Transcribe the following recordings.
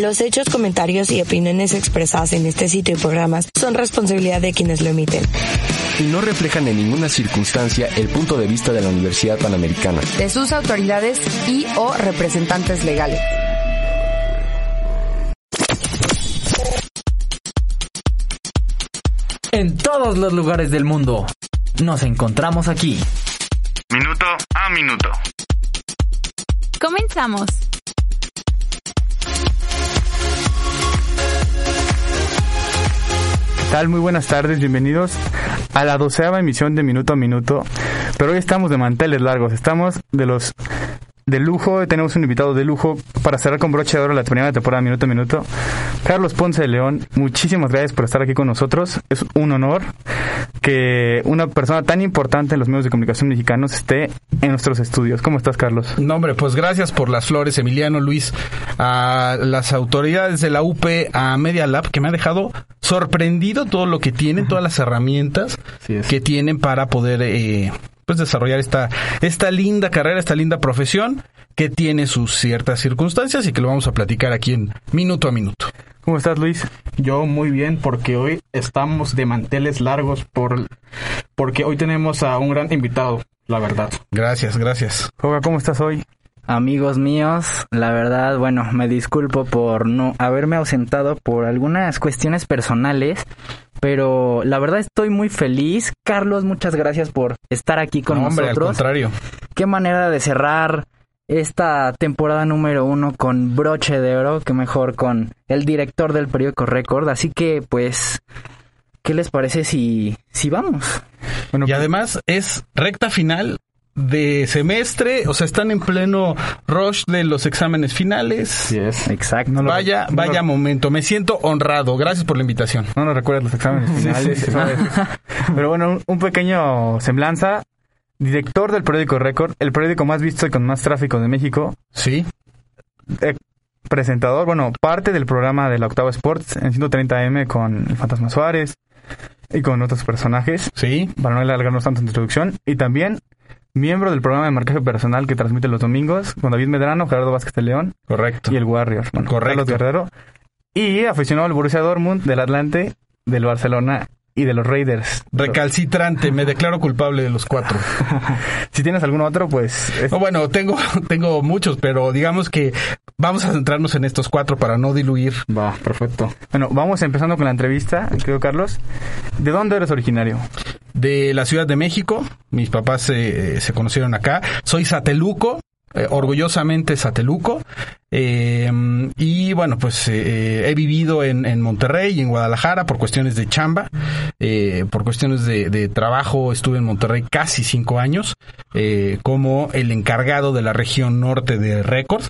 Los hechos, comentarios y opiniones expresadas en este sitio y programas son responsabilidad de quienes lo emiten. Y no reflejan en ninguna circunstancia el punto de vista de la Universidad Panamericana. De sus autoridades y o representantes legales. En todos los lugares del mundo. Nos encontramos aquí. Minuto a minuto. Comenzamos. Tal? Muy buenas tardes, bienvenidos a la doceava emisión de Minuto a Minuto. Pero hoy estamos de manteles largos, estamos de los de lujo, tenemos un invitado de lujo para cerrar con broche de oro la primera temporada Minuto a Minuto. Carlos Ponce de León, muchísimas gracias por estar aquí con nosotros. Es un honor que una persona tan importante en los medios de comunicación mexicanos esté en nuestros estudios. ¿Cómo estás, Carlos? No, hombre, pues gracias por las flores, Emiliano, Luis, a las autoridades de la UP, a Media Lab, que me ha dejado sorprendido todo lo que tienen, todas las herramientas que tienen para poder eh, pues desarrollar esta, esta linda carrera, esta linda profesión que tiene sus ciertas circunstancias y que lo vamos a platicar aquí en minuto a minuto. ¿Cómo estás, Luis? Yo muy bien, porque hoy estamos de manteles largos por porque hoy tenemos a un gran invitado, la verdad. Gracias, gracias. Joga, ¿cómo estás hoy? Amigos míos, la verdad, bueno, me disculpo por no haberme ausentado por algunas cuestiones personales, pero la verdad estoy muy feliz. Carlos, muchas gracias por estar aquí con No, hombre, al nosotros. contrario. Qué manera de cerrar esta temporada número uno con broche de oro, que mejor con el director del periódico Record. Así que, pues, ¿qué les parece si, si vamos? y además es recta final de semestre, o sea, están en pleno rush de los exámenes finales. es. Exacto. No lo- Vaya, no lo- vaya momento. Me siento honrado. Gracias por la invitación. No nos recuerdas los exámenes finales. sí, sí. Pero bueno, un, un pequeño semblanza. Director del periódico Record, el periódico más visto y con más tráfico de México. Sí. Eh, presentador, bueno, parte del programa de la Octava Sports en 130M con el Fantasma Suárez y con otros personajes. Sí. Para no alargarnos tanto en introducción. Y también miembro del programa de marcaje personal que transmite los domingos con David Medrano, Gerardo Vázquez de León Correcto. y el Warrior. Bueno, Correcto. Carlos Guerrero. Y aficionado al Borussia Dortmund, del Atlante, del Barcelona y de los Raiders. Recalcitrante, me declaro culpable de los cuatro. Si tienes algún otro, pues... es- No, bueno, tengo, tengo muchos, pero digamos que vamos a centrarnos en estos cuatro para no diluir. Va, perfecto. Bueno, vamos empezando con la entrevista, creo Carlos. ¿De dónde eres originario? De la Ciudad de México, mis papás eh, se conocieron acá. Soy sateluco, eh, orgullosamente sateluco. Eh, y bueno, pues eh, he vivido en, en Monterrey y en Guadalajara por cuestiones de chamba, eh, por cuestiones de, de trabajo. Estuve en Monterrey casi cinco años eh, como el encargado de la región norte de Record.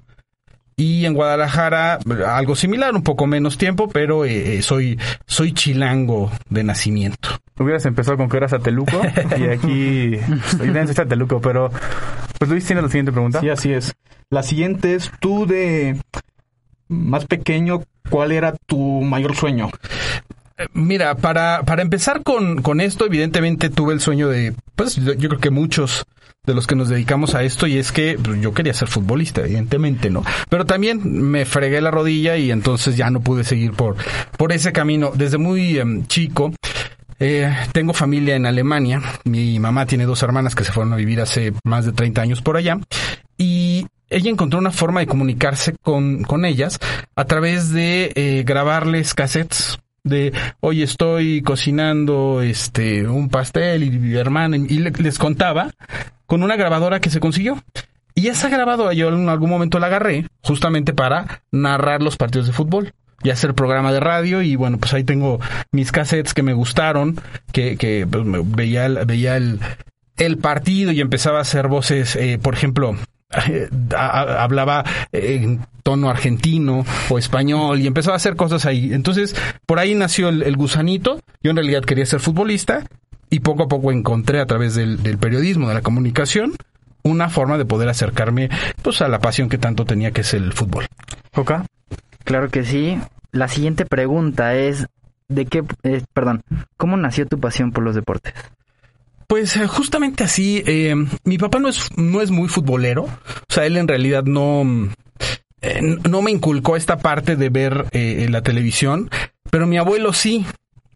Y en Guadalajara algo similar, un poco menos tiempo, pero eh, eh, soy soy chilango de nacimiento. Hubieras empezado con que eras sateluco y aquí soy sateluco, pero pues Luis tiene la siguiente pregunta. Sí, así es. La siguiente es, tú de más pequeño, ¿cuál era tu mayor sueño? Mira, para, para empezar con, con esto, evidentemente tuve el sueño de, pues yo, yo creo que muchos de los que nos dedicamos a esto y es que pues, yo quería ser futbolista, evidentemente, ¿no? Pero también me fregué la rodilla y entonces ya no pude seguir por, por ese camino. Desde muy em, chico, eh, tengo familia en Alemania. Mi mamá tiene dos hermanas que se fueron a vivir hace más de 30 años por allá. Y ella encontró una forma de comunicarse con, con ellas a través de eh, grabarles cassettes de hoy estoy cocinando este un pastel y mi hermana y le- les contaba con una grabadora que se consiguió. Y esa grabadora yo en algún momento la agarré justamente para narrar los partidos de fútbol y hacer programa de radio y bueno, pues ahí tengo mis cassettes que me gustaron, que, que pues, veía, veía el, el partido y empezaba a hacer voces, eh, por ejemplo, eh, hablaba en tono argentino o español y empezaba a hacer cosas ahí. Entonces, por ahí nació el, el gusanito. Yo en realidad quería ser futbolista y poco a poco encontré a través del, del periodismo, de la comunicación, una forma de poder acercarme pues a la pasión que tanto tenía que es el fútbol. ¿Coca? Claro que sí. La siguiente pregunta es, ¿de qué, eh, perdón, cómo nació tu pasión por los deportes? Pues eh, justamente así, eh, mi papá no es, no es muy futbolero, o sea, él en realidad no, eh, no me inculcó esta parte de ver la televisión, pero mi abuelo sí,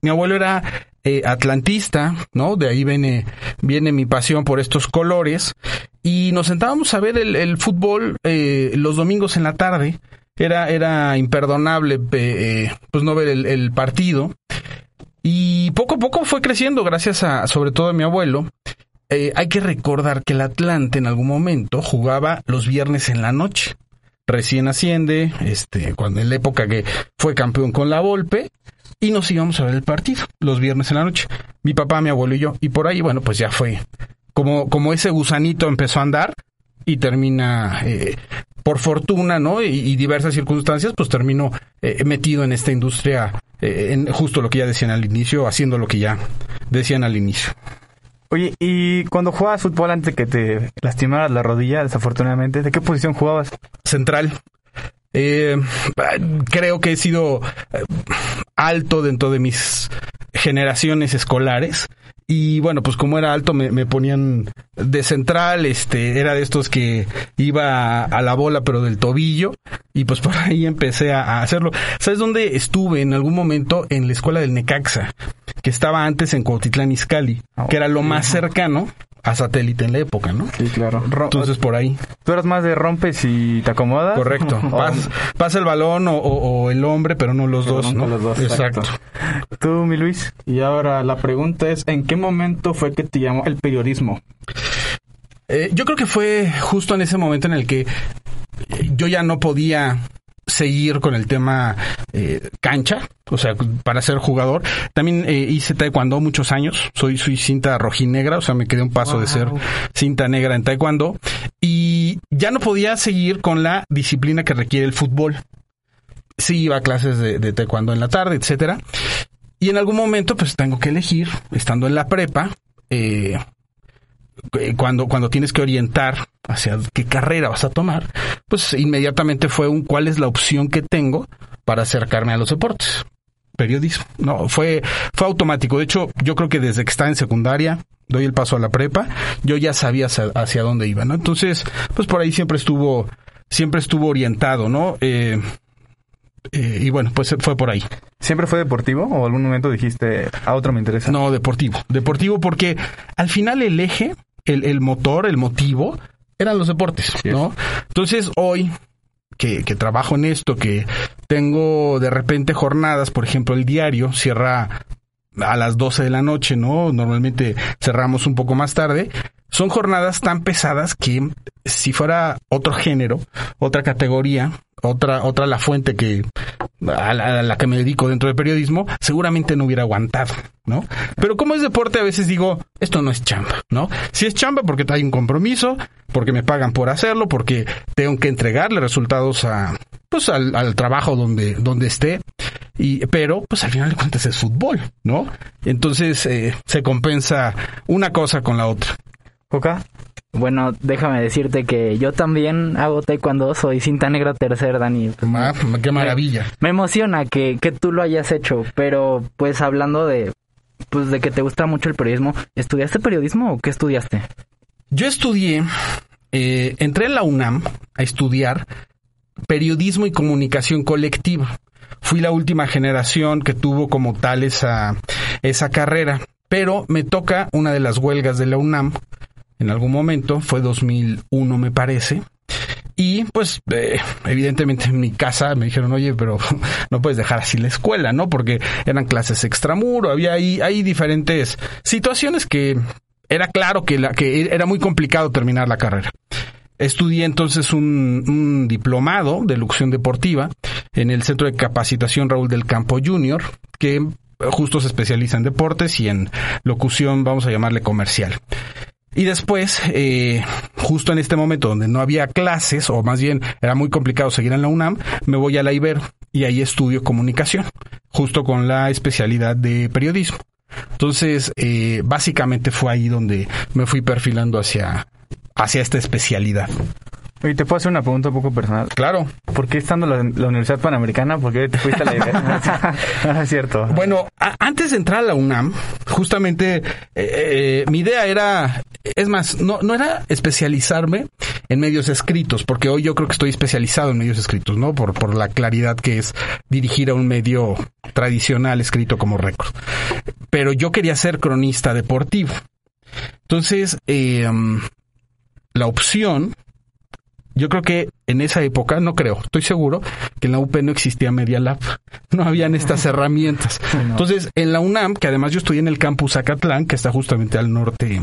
mi abuelo era atlantista, ¿no? De ahí viene, viene mi pasión por estos colores y nos sentábamos a ver el, fútbol los domingos en la tarde. Era, era imperdonable eh, pues no ver el, partido. Y poco a poco fue creciendo gracias a, sobre todo a mi abuelo. Eh, hay que recordar que el Atlante en algún momento jugaba los viernes en la noche. Recién asciende, este, cuando en la época que fue campeón con la Volpe, y nos íbamos a ver el partido los viernes en la noche. Mi papá, mi abuelo y yo. Y por ahí, bueno, pues ya fue. Como, como ese gusanito empezó a andar y termina, eh, por fortuna, ¿no? Y, y diversas circunstancias, pues terminó eh, metido en esta industria, eh, en justo lo que ya decían al inicio, haciendo lo que ya decían al inicio. Oye, y cuando jugabas fútbol antes de que te lastimaras la rodilla, desafortunadamente, ¿de qué posición jugabas? Central. Eh, creo que he sido eh, alto dentro de mis generaciones escolares. Y bueno, pues como era alto me, me ponían de central, este, era de estos que iba a, la bola pero del tobillo y pues por ahí empecé a, a hacerlo. ¿Sabes dónde estuve en algún momento? En la escuela del Necaxa, que estaba antes en Cuautitlán Izcalli, que era lo más cercano a satélite en la época, ¿no? Sí, claro. Entonces por ahí. ¿Tú eras más de rompes y te acomodas? Correcto. Pasa el balón o, o- o el hombre, pero no los Pero dos, ¿no? los dos, exacto. exacto. ¿Tú, mi Luis? Y ahora la pregunta es, ¿en qué momento fue que te llamó el periodismo? Eh, yo creo que fue justo en ese momento en el que eh, yo ya no podía seguir con el tema eh, cancha, o sea, para ser jugador. También eh, hice taekwondo muchos años, soy, soy cinta rojinegra, o sea, me quedé un paso de ser cinta negra en taekwondo y ya no podía seguir con la disciplina que requiere el fútbol. Sí iba a clases de, de taekwondo en la tarde, etcétera. Y en algún momento, pues tengo que elegir, estando en la prepa, eh, eh, cuando, cuando tienes que orientar hacia qué carrera vas a tomar, pues inmediatamente fue un cuál es la opción que tengo para acercarme a los deportes. Periodismo. No, fue, fue automático. De hecho, yo creo que desde que estaba en secundaria, doy el paso a la prepa, yo ya sabía hacia, hacia dónde iba, ¿no? Entonces, pues por ahí siempre estuvo, siempre estuvo orientado, ¿no? Eh, eh, y bueno, pues fue por ahí. ¿Siempre fue deportivo o algún momento dijiste, a otro me interesa? No, deportivo. Deportivo porque al final el eje, el, el motor, el motivo, eran los deportes, ¿no? Entonces hoy que, que trabajo en esto, que tengo de repente jornadas, por ejemplo, el diario cierra a las 12 de la noche, ¿no? Normalmente cerramos un poco más tarde. Son jornadas tan pesadas que si fuera otro género, otra categoría, otra, otra la fuente que a la, que me dedico dentro del periodismo, seguramente no hubiera aguantado, ¿no? Pero como es deporte, a veces digo, esto no es chamba, ¿no? Si es chamba porque hay un compromiso, porque me pagan por hacerlo, porque tengo que entregarle resultados a, pues al, al trabajo donde, donde esté. Y, pero, pues al final de cuentas es fútbol, ¿no? Entonces, eh, se compensa una cosa con la otra. ¿Coca? Bueno, déjame decirte que yo también hago taekwondo, soy cinta negra tercer, Dani. Ma- qué maravilla. Me emociona que, que tú lo hayas hecho, pero pues hablando de pues de que te gusta mucho el periodismo, ¿estudiaste periodismo o qué estudiaste? Yo estudié, eh, entré en la UNAM a estudiar periodismo y comunicación colectiva. Fui la última generación que tuvo como tal esa, esa carrera, pero me toca una de las huelgas de la UNAM en algún momento, fue 2001 me parece, y pues eh, evidentemente en mi casa me dijeron, oye, pero no puedes dejar así la escuela, ¿no? Porque eran clases extramuro, había ahí, diferentes situaciones que era claro que, la, que era muy complicado terminar la carrera. Estudié entonces un, diplomado de locución deportiva en el Centro de Capacitación Raúl del Campo Junior, que justo se especializa en deportes y en locución, vamos a llamarle comercial. Y después, eh, justo en este momento donde no había clases, o más bien era muy complicado seguir en la UNAM, me voy a la Ibero y ahí estudio comunicación, justo con la especialidad de periodismo. Entonces, eh, básicamente fue ahí donde me fui perfilando hacia, hacia esta especialidad. Oye, ¿te puedo hacer una pregunta un poco personal? Claro. ¿Por qué estando en la, la Universidad Panamericana? ¿Por qué te fuiste a la idea? no, es cierto. Bueno, a- antes de entrar a la UNAM, justamente eh, eh, mi idea era, es más, no, no era especializarme en medios escritos, porque hoy yo creo que estoy especializado en medios escritos, ¿no? Por, por la claridad que es dirigir a un medio tradicional escrito como récord. Pero yo quería ser cronista deportivo. Entonces, eh, la opción yo creo que en esa época, no creo, estoy seguro que en la UP no existía Media Lab, no habían estas herramientas. Entonces, en la UNAM, que además yo estudié en el campus Acatlán, que está justamente al norte,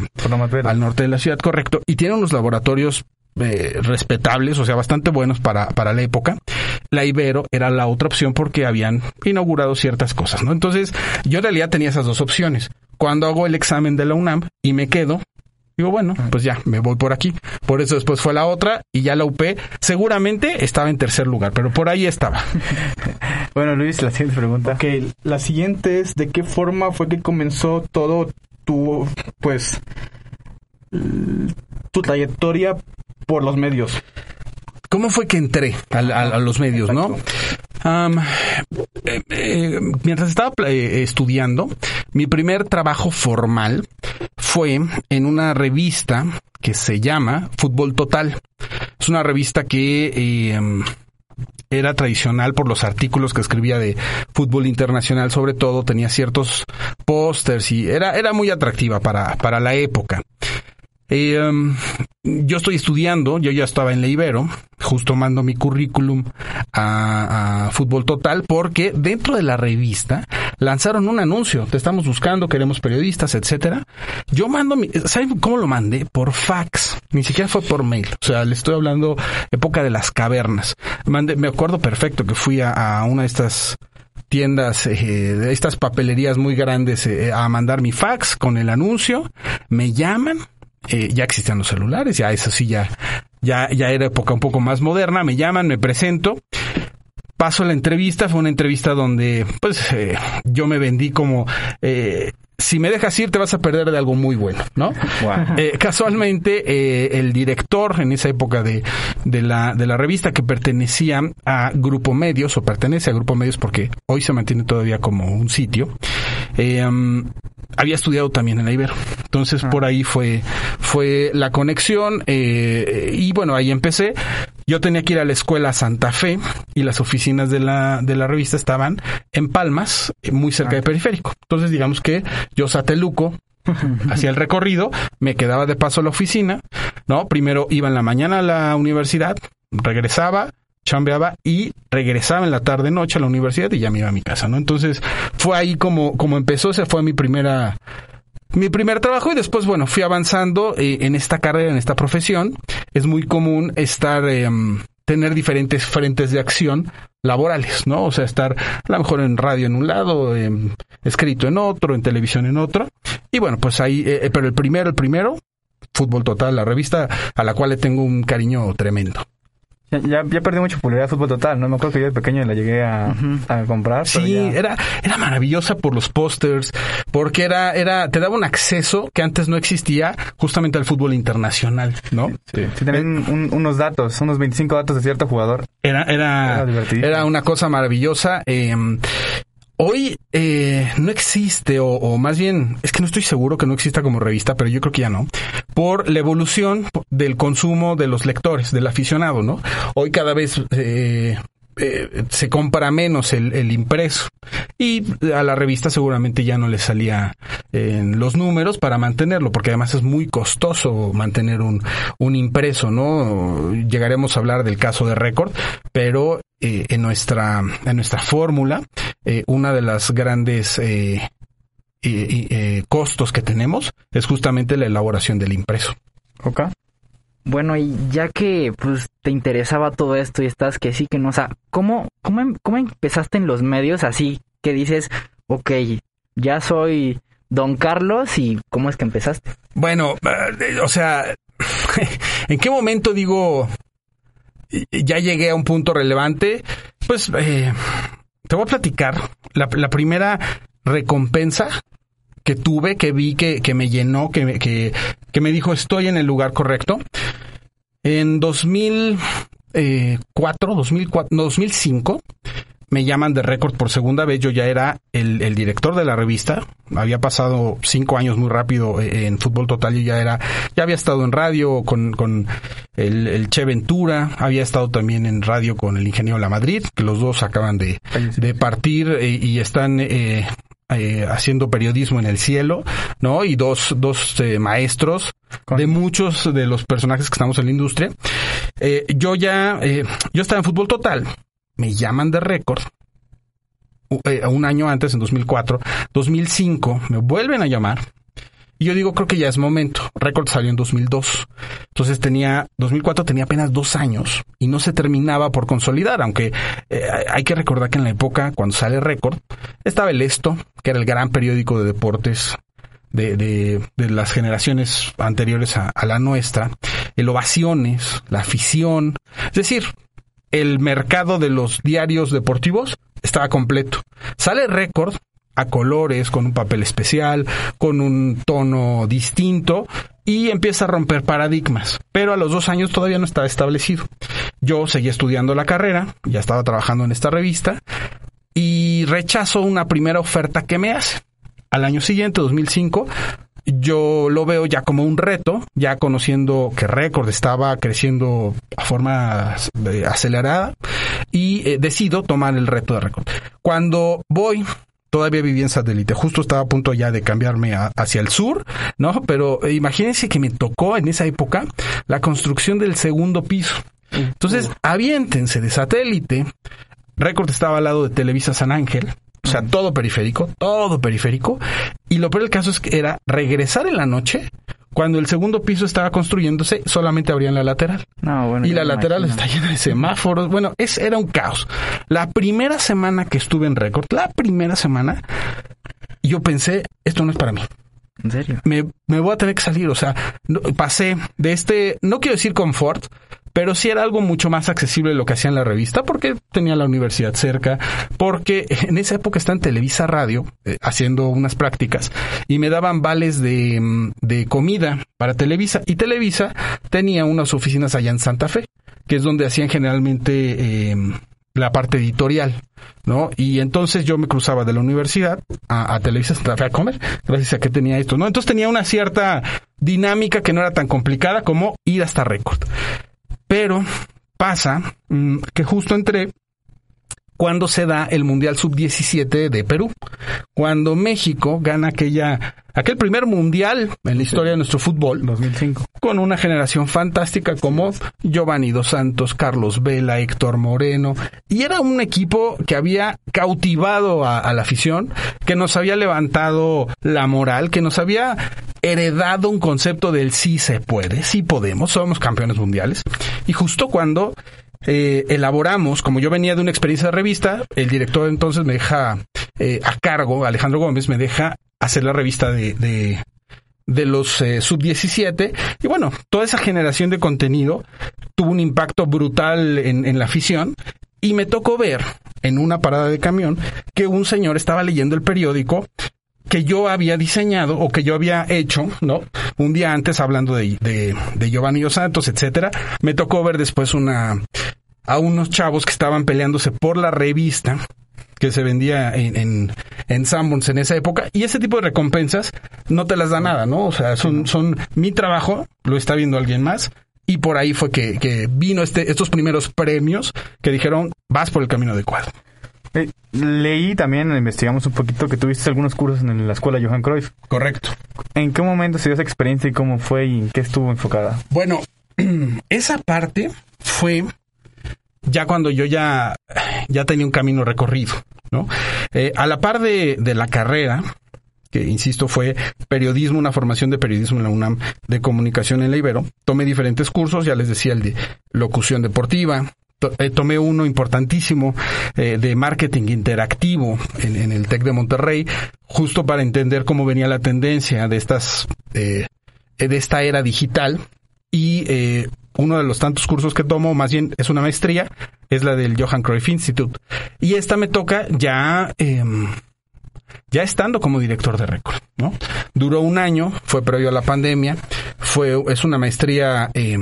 al norte de la ciudad, correcto, y tiene unos laboratorios eh, respetables, o sea, bastante buenos para, para la época. La Ibero era la otra opción porque habían inaugurado ciertas cosas, ¿no? Entonces, yo en realidad tenía esas dos opciones. Cuando hago el examen de la UNAM y me quedo, Digo, bueno, pues ya, me voy por aquí. Por eso después fue la otra y ya la UP seguramente estaba en tercer lugar, pero por ahí estaba. Bueno, Luis, la siguiente pregunta. Ok, la siguiente es de qué forma fue que comenzó todo tu, pues, tu trayectoria por los medios. ¿Cómo fue que entré al- al- a, los medios, no? Eh, eh, mientras estaba eh, estudiando, mi primer trabajo formal fue en una revista que se llama Fútbol Total. Es una revista que em, era tradicional por los artículos que escribía de fútbol internacional, sobre todo tenía ciertos pósters y era, era muy atractiva para, para la época. Eh, um, yo estoy estudiando, yo ya estaba en la Ibero, justo mando mi currículum a, Fútbol Total porque dentro de la revista lanzaron un anuncio, te estamos buscando, queremos periodistas, etcétera. Yo mando mi, ¿saben cómo lo mandé? Por fax, ni siquiera fue por mail, o sea, le estoy hablando época de las cavernas. Mandé, me acuerdo perfecto que fui a, a una de estas tiendas, eh, estas papelerías muy grandes eh, a mandar mi fax con el anuncio, me llaman, eh, ya existían los celulares, ya eso sí, ya, ya, ya era época un poco más moderna, me llaman, me presento, paso la entrevista, fue una entrevista donde pues eh, yo me vendí como eh, si me dejas ir te vas a perder de algo muy bueno, ¿no? Eh, casualmente eh, el director en esa época de, de, la, de la revista que pertenecía a Grupo Medios o pertenece a Grupo Medios porque hoy se mantiene todavía como un sitio, eh, um, había estudiado también en la Ibero. Entonces por ahí fue, fue la conexión eh, y bueno, ahí empecé. Yo tenía que ir a la escuela Santa Fe y las oficinas de la, de la revista estaban en Palmas, muy cerca de Periférico. Entonces digamos que yo sateluco, hacía el recorrido, me quedaba de paso a la oficina, ¿no? Primero iba en la mañana a la universidad, regresaba, chambeaba y regresaba en la tarde noche a la universidad y ya me iba a mi casa, ¿no? Entonces fue ahí como, como empezó, esa fue mi primera, mi primer trabajo y después, bueno, fui avanzando eh, en esta carrera, en esta profesión. Es muy común estar, eh, tener diferentes frentes de acción laborales, ¿no? O sea, estar a lo mejor en radio en un lado, eh, escrito en otro, en televisión en otro. Y bueno, pues ahí, eh, pero el primero, el primero, Fútbol Total, la revista a la cual le tengo un cariño tremendo. Ya, ya, perdí mucha popularidad fútbol total, ¿no? Me acuerdo que yo de pequeño la llegué a, a comprar. Sí, ya- era, era maravillosa por los pósters, porque era, era, te daba un acceso que antes no existía justamente al fútbol internacional, ¿no? Sí, sí, tenían un- unos datos, unos 25 datos de cierto jugador. Era, era, Era era una cosa maravillosa. eh, hoy eh, no existe, o, o más bien, es que no estoy seguro que no exista como revista, pero yo creo que ya no, por la evolución del consumo de los lectores, del aficionado, ¿no? Hoy cada vez eh, eh, se compra menos el, el impreso y a la revista seguramente ya no le salía en los números para mantenerlo, porque además es muy costoso mantener un, un impreso, ¿no? Llegaremos a hablar del caso de récord, pero eh, en nuestra, en nuestra fórmula, eh, una de las grandes eh, eh, costos que tenemos es justamente la elaboración del impreso. ¿Ok? Bueno, y ya que pues te interesaba todo esto y estás que sí, que no, o sea, ¿cómo, cómo, cómo empezaste en los medios así que dices, ok, ya soy Don Carlos y cómo es que empezaste? Bueno, o sea, ¿en qué momento digo ya llegué a un punto relevante? Pues eh, te voy a platicar la, primera recompensa que tuve, que vi que, que me llenó, que, me- que, que me dijo estoy en el lugar correcto, En 2004, 2004, no, 2005, me llaman de récord por segunda vez. Yo ya era el, el, director de la revista. Había pasado cinco años muy rápido eh, en Fútbol Total. Yo ya era, ya había estado en radio con, con el, el, Che Ventura. Había estado también en radio con el ingeniero La Madrid, que los dos acaban de, de partir eh, y están eh, eh, haciendo periodismo en el cielo, ¿no? Y dos, dos eh, maestros de muchos de los personajes que estamos en la industria. Eh, yo ya, yo estaba en fútbol total. Me llaman de récord. un año antes, en 2004, 2005, me vuelven a llamar y yo digo, creo que ya es momento. Record salió en 2002. Entonces tenía, 2004 tenía apenas dos años y no se terminaba por consolidar, aunque eh, hay que recordar que en la época, cuando sale Record, estaba el Esto, que era el gran periódico de deportes de, de, de las generaciones anteriores a, a la nuestra, el Ovaciones, la afición, es decir, el mercado de los diarios deportivos estaba completo. Sale Record a colores, con un papel especial, con un tono distinto y empieza a romper paradigmas. Pero a los dos años todavía no estaba establecido. Yo seguía estudiando la carrera, ya estaba trabajando en esta revista y rechazo una primera oferta que me hace. Al año siguiente, 2005, yo lo veo ya como un reto, ya conociendo que Record estaba creciendo a forma eh, acelerada y eh, decido tomar el reto de Record. Cuando voy todavía vivía en satélite. Justo estaba a punto ya de cambiarme hacia el sur, ¿no? Pero imagínense que me tocó en esa época la construcción del segundo piso. Entonces, aviéntense de satélite. Record estaba al lado de Televisa San Ángel. O sea, todo periférico, todo periférico. Y lo peor del caso es que era regresar en la noche cuando el segundo piso estaba construyéndose, solamente abrían la lateral. No, bueno, y la lateral imagino. está llena de semáforos. Bueno, es, era un caos. La primera semana que estuve en récord, la primera semana, yo pensé, esto no es para mí. ¿En serio? Me, me voy a tener que salir. O sea, no- pasé de este, no quiero decir confort, pero sí era algo mucho más accesible lo que hacía en la revista, porque tenía la universidad cerca, porque en esa época estaba en Televisa Radio eh, haciendo unas prácticas y me daban vales de, mm, de comida para Televisa y Televisa tenía unas oficinas allá en Santa Fe, que es donde hacían generalmente eh, la parte editorial, ¿no? Y entonces yo me cruzaba de la universidad a, a Televisa Santa Fe a comer, gracias a que tenía esto, ¿no? Entonces tenía una cierta dinámica que no era tan complicada como ir hasta récord. Pero pasa mm, que justo entré cuando se da el Mundial Sub-17 de Perú, cuando México gana aquella, aquel primer Mundial en la historia de nuestro fútbol, 2005. con una generación fantástica como Giovanni Dos Santos, Carlos Vela, Héctor Moreno, y era un equipo que había cautivado a, a la afición, que nos había levantado la moral, que nos había heredado un concepto del sí se puede, sí podemos, somos campeones mundiales, y justo cuando eh, elaboramos, como yo venía de una experiencia de revista, el director entonces me deja eh, a cargo, Alejandro Gómez, me deja hacer la revista de, de, los eh, sub-17. Y bueno, toda esa generación de contenido tuvo un impacto brutal en, en la afición. Y me tocó ver en una parada de camión que un señor estaba leyendo el periódico que yo había diseñado o que yo había hecho, ¿no? Un día antes hablando de, de, de Giovanni Dos Santos, etcétera. Me tocó ver después una, a unos chavos que estaban peleándose por la revista que se vendía en, en, en Sanborns en esa época. Y ese tipo de recompensas no te las da nada, ¿no? O sea, son, son mi trabajo, lo está viendo alguien más. Y por ahí fue que, que vino este, estos primeros premios que dijeron, vas por el camino adecuado. Eh, leí también, investigamos un poquito, que tuviste algunos cursos en la escuela Johan Cruyff. Correcto. ¿En qué momento se dio esa experiencia y cómo fue y en qué estuvo enfocada? Bueno, esa parte fue ya cuando yo ya, ya tenía un camino recorrido, ¿no? Eh, a la par de, de la carrera, que insisto fue periodismo, una formación de periodismo en la UNAM de comunicación en la Ibero, tomé diferentes cursos, ya les decía el de locución deportiva, eh, tomé uno importantísimo eh, de marketing interactivo en, en el TEC de Monterrey, justo para entender cómo venía la tendencia de estas eh, de esta era digital y eh, uno de los tantos cursos que tomo, más bien es una maestría, es la del Johan Cruyff Institute. Y esta me toca ya, eh, ya estando como director de récord, ¿no? Duró un año, fue previo a la pandemia, fue, es una maestría eh,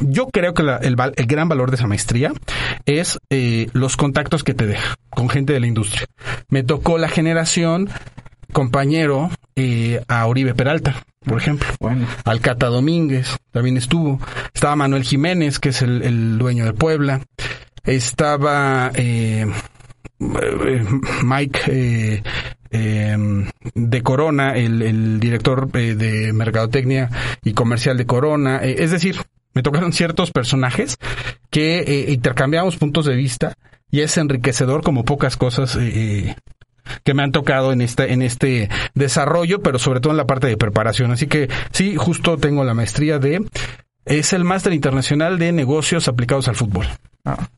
yo creo que el, el gran valor de esa maestría es eh, los contactos que te deja con gente de la industria. Me tocó la generación compañero eh, a Oribe Peralta, por ejemplo. Bueno. Alcata Domínguez también estuvo. Estaba Manuel Jiménez, que es el, el dueño de Puebla. Estaba eh, eh, Mike eh, eh, de Corona, el, el director eh, de Mercadotecnia y Comercial de Corona. Es decir, me tocaron ciertos personajes que intercambiamos puntos de vista y es enriquecedor como pocas cosas eh, que me han tocado en este, en este desarrollo, pero sobre todo en la parte de preparación. Así que sí, justo tengo la maestría de, es el máster internacional de negocios aplicados al fútbol. Ah,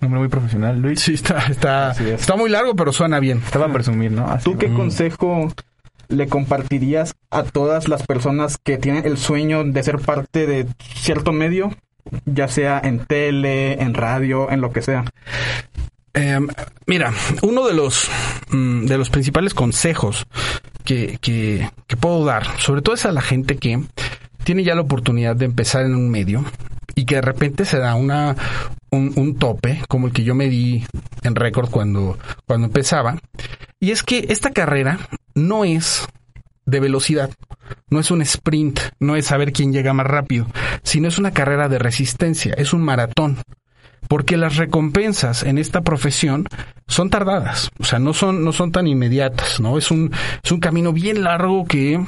un hombre muy profesional, Luis. Sí, está, está, es. está muy largo, pero suena bien. Estaba a presumir, ¿no? Así, ¿Tú qué ¿no? consejo le compartirías a todas las personas que tienen el sueño de ser parte de cierto medio, ya sea en tele, en radio, en lo que sea? Eh, mira, uno de los mm, de los principales consejos que, que, que puedo dar, sobre todo es a la gente que tiene ya la oportunidad de empezar en un medio y que de repente se da una un, un tope como el que yo me di en récord cuando cuando empezaba. Y es que esta carrera no es de velocidad, no es un sprint, no es saber quién llega más rápido, sino es una carrera de resistencia, es un maratón porque las recompensas en esta profesión son tardadas, o sea, no son, no son tan inmediatas, ¿no? Es un, es un camino bien largo que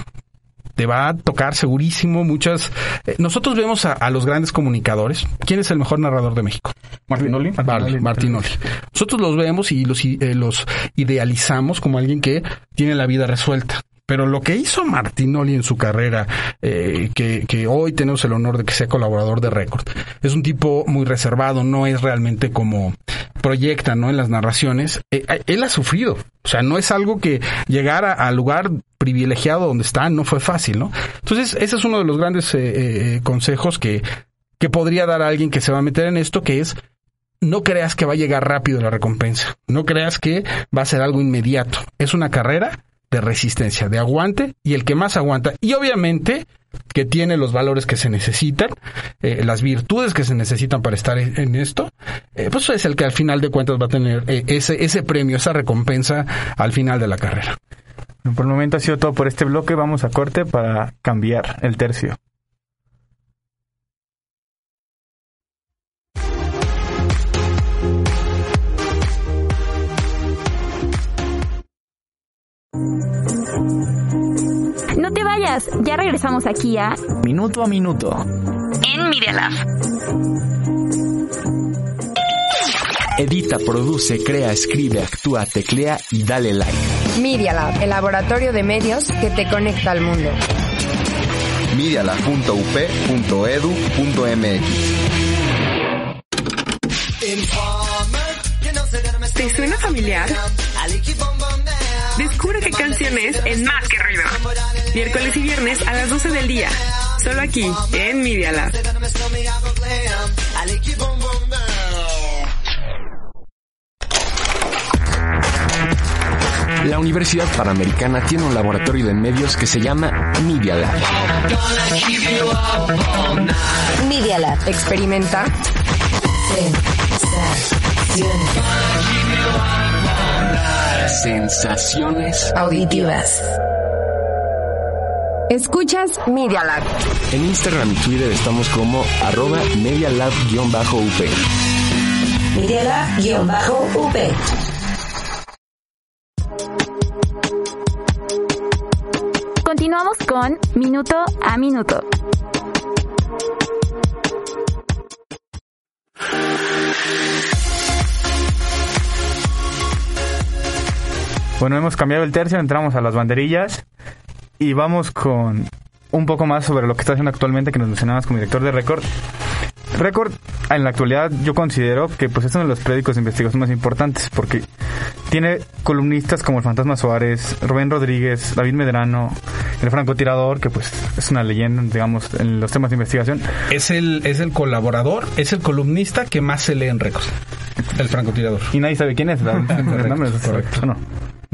te va a tocar segurísimo muchas... eh, nosotros vemos a, a los grandes comunicadores. ¿Quién es el mejor narrador de México? Martinoli. Vale, Martinoli. Nosotros los vemos y los, eh, los idealizamos como alguien que tiene la vida resuelta. Pero lo que hizo Martinoli en su carrera, eh, que, que hoy tenemos el honor de que sea colaborador de Record, es un tipo muy reservado, no es realmente como proyecta, ¿no? En las narraciones. Eh, eh, él ha sufrido. O sea, no es algo que llegar al lugar privilegiado donde está no fue fácil, ¿no? Entonces, ese es uno de los grandes eh, eh, consejos que, que podría dar a alguien que se va a meter en esto, que es no creas que va a llegar rápido la recompensa. No creas que va a ser algo inmediato. Es una carrera de resistencia, de aguante y el que más aguanta. Y obviamente que tiene los valores que se necesitan, eh, las virtudes que se necesitan para estar en esto, eh, pues es el que al final de cuentas va a tener eh, ese, ese premio, esa recompensa al final de la carrera. Por el momento ha sido todo por este bloque. Vamos a corte para cambiar el tercio. Ya regresamos aquí a Minuto a minuto. En Media Lab. Edita, produce, crea, escribe, actúa, teclea y dale like. Media Lab, el laboratorio de medios que te conecta al mundo. medialab.up.edu.mx ¿Te suena familiar? Descubre qué canciones en Más que Ruido. Miércoles y viernes a las 12 del día. Solo aquí, en Media Lab. La Universidad Panamericana tiene un laboratorio de medios que se llama Media Lab. Media Lab. Experimenta. Sensaciones Auditivas. Escuchas Media Lab. En Instagram y Twitter estamos como arroba medialab-up. Media Lab-UP. Continuamos con Minuto a Minuto. Bueno, hemos cambiado el tercio, entramos a las banderillas y vamos con un poco más sobre lo que está haciendo actualmente que nos mencionabas como director de Record. Record, en la actualidad, yo considero que pues es uno de los periódicos de investigación más importantes porque tiene columnistas como el Fantasma Suárez, Rubén Rodríguez, David Medrano, el francotirador, que pues es una leyenda, digamos, en los temas de investigación. Es el, es el colaborador, es el columnista que más se lee en récords. El francotirador. Y nadie sabe quién es, ¿verdad? El nombre es- correcto. No.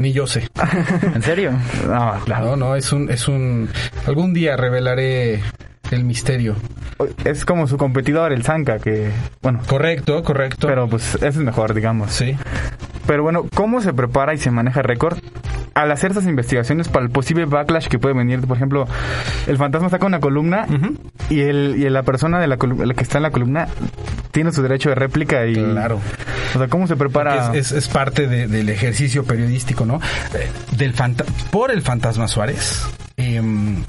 Ni yo sé. ¿En serio? Ah, claro. No, no, es un, es un. Algún día revelaré el misterio. es como su competidor, el Zanka, que, bueno. Correcto, correcto. Pero pues ese es mejor, digamos. Sí. Pero bueno, ¿cómo se prepara y se maneja récord? Al hacer esas investigaciones para el posible backlash que puede venir, por ejemplo, el fantasma saca una columna y, el, y la persona de la, la que está en la columna tiene su derecho de réplica y... Claro. O sea, ¿cómo se prepara? Es, es- es parte de- del ejercicio periodístico, ¿no? Eh, Del fanta- por el fantasma Suárez. em,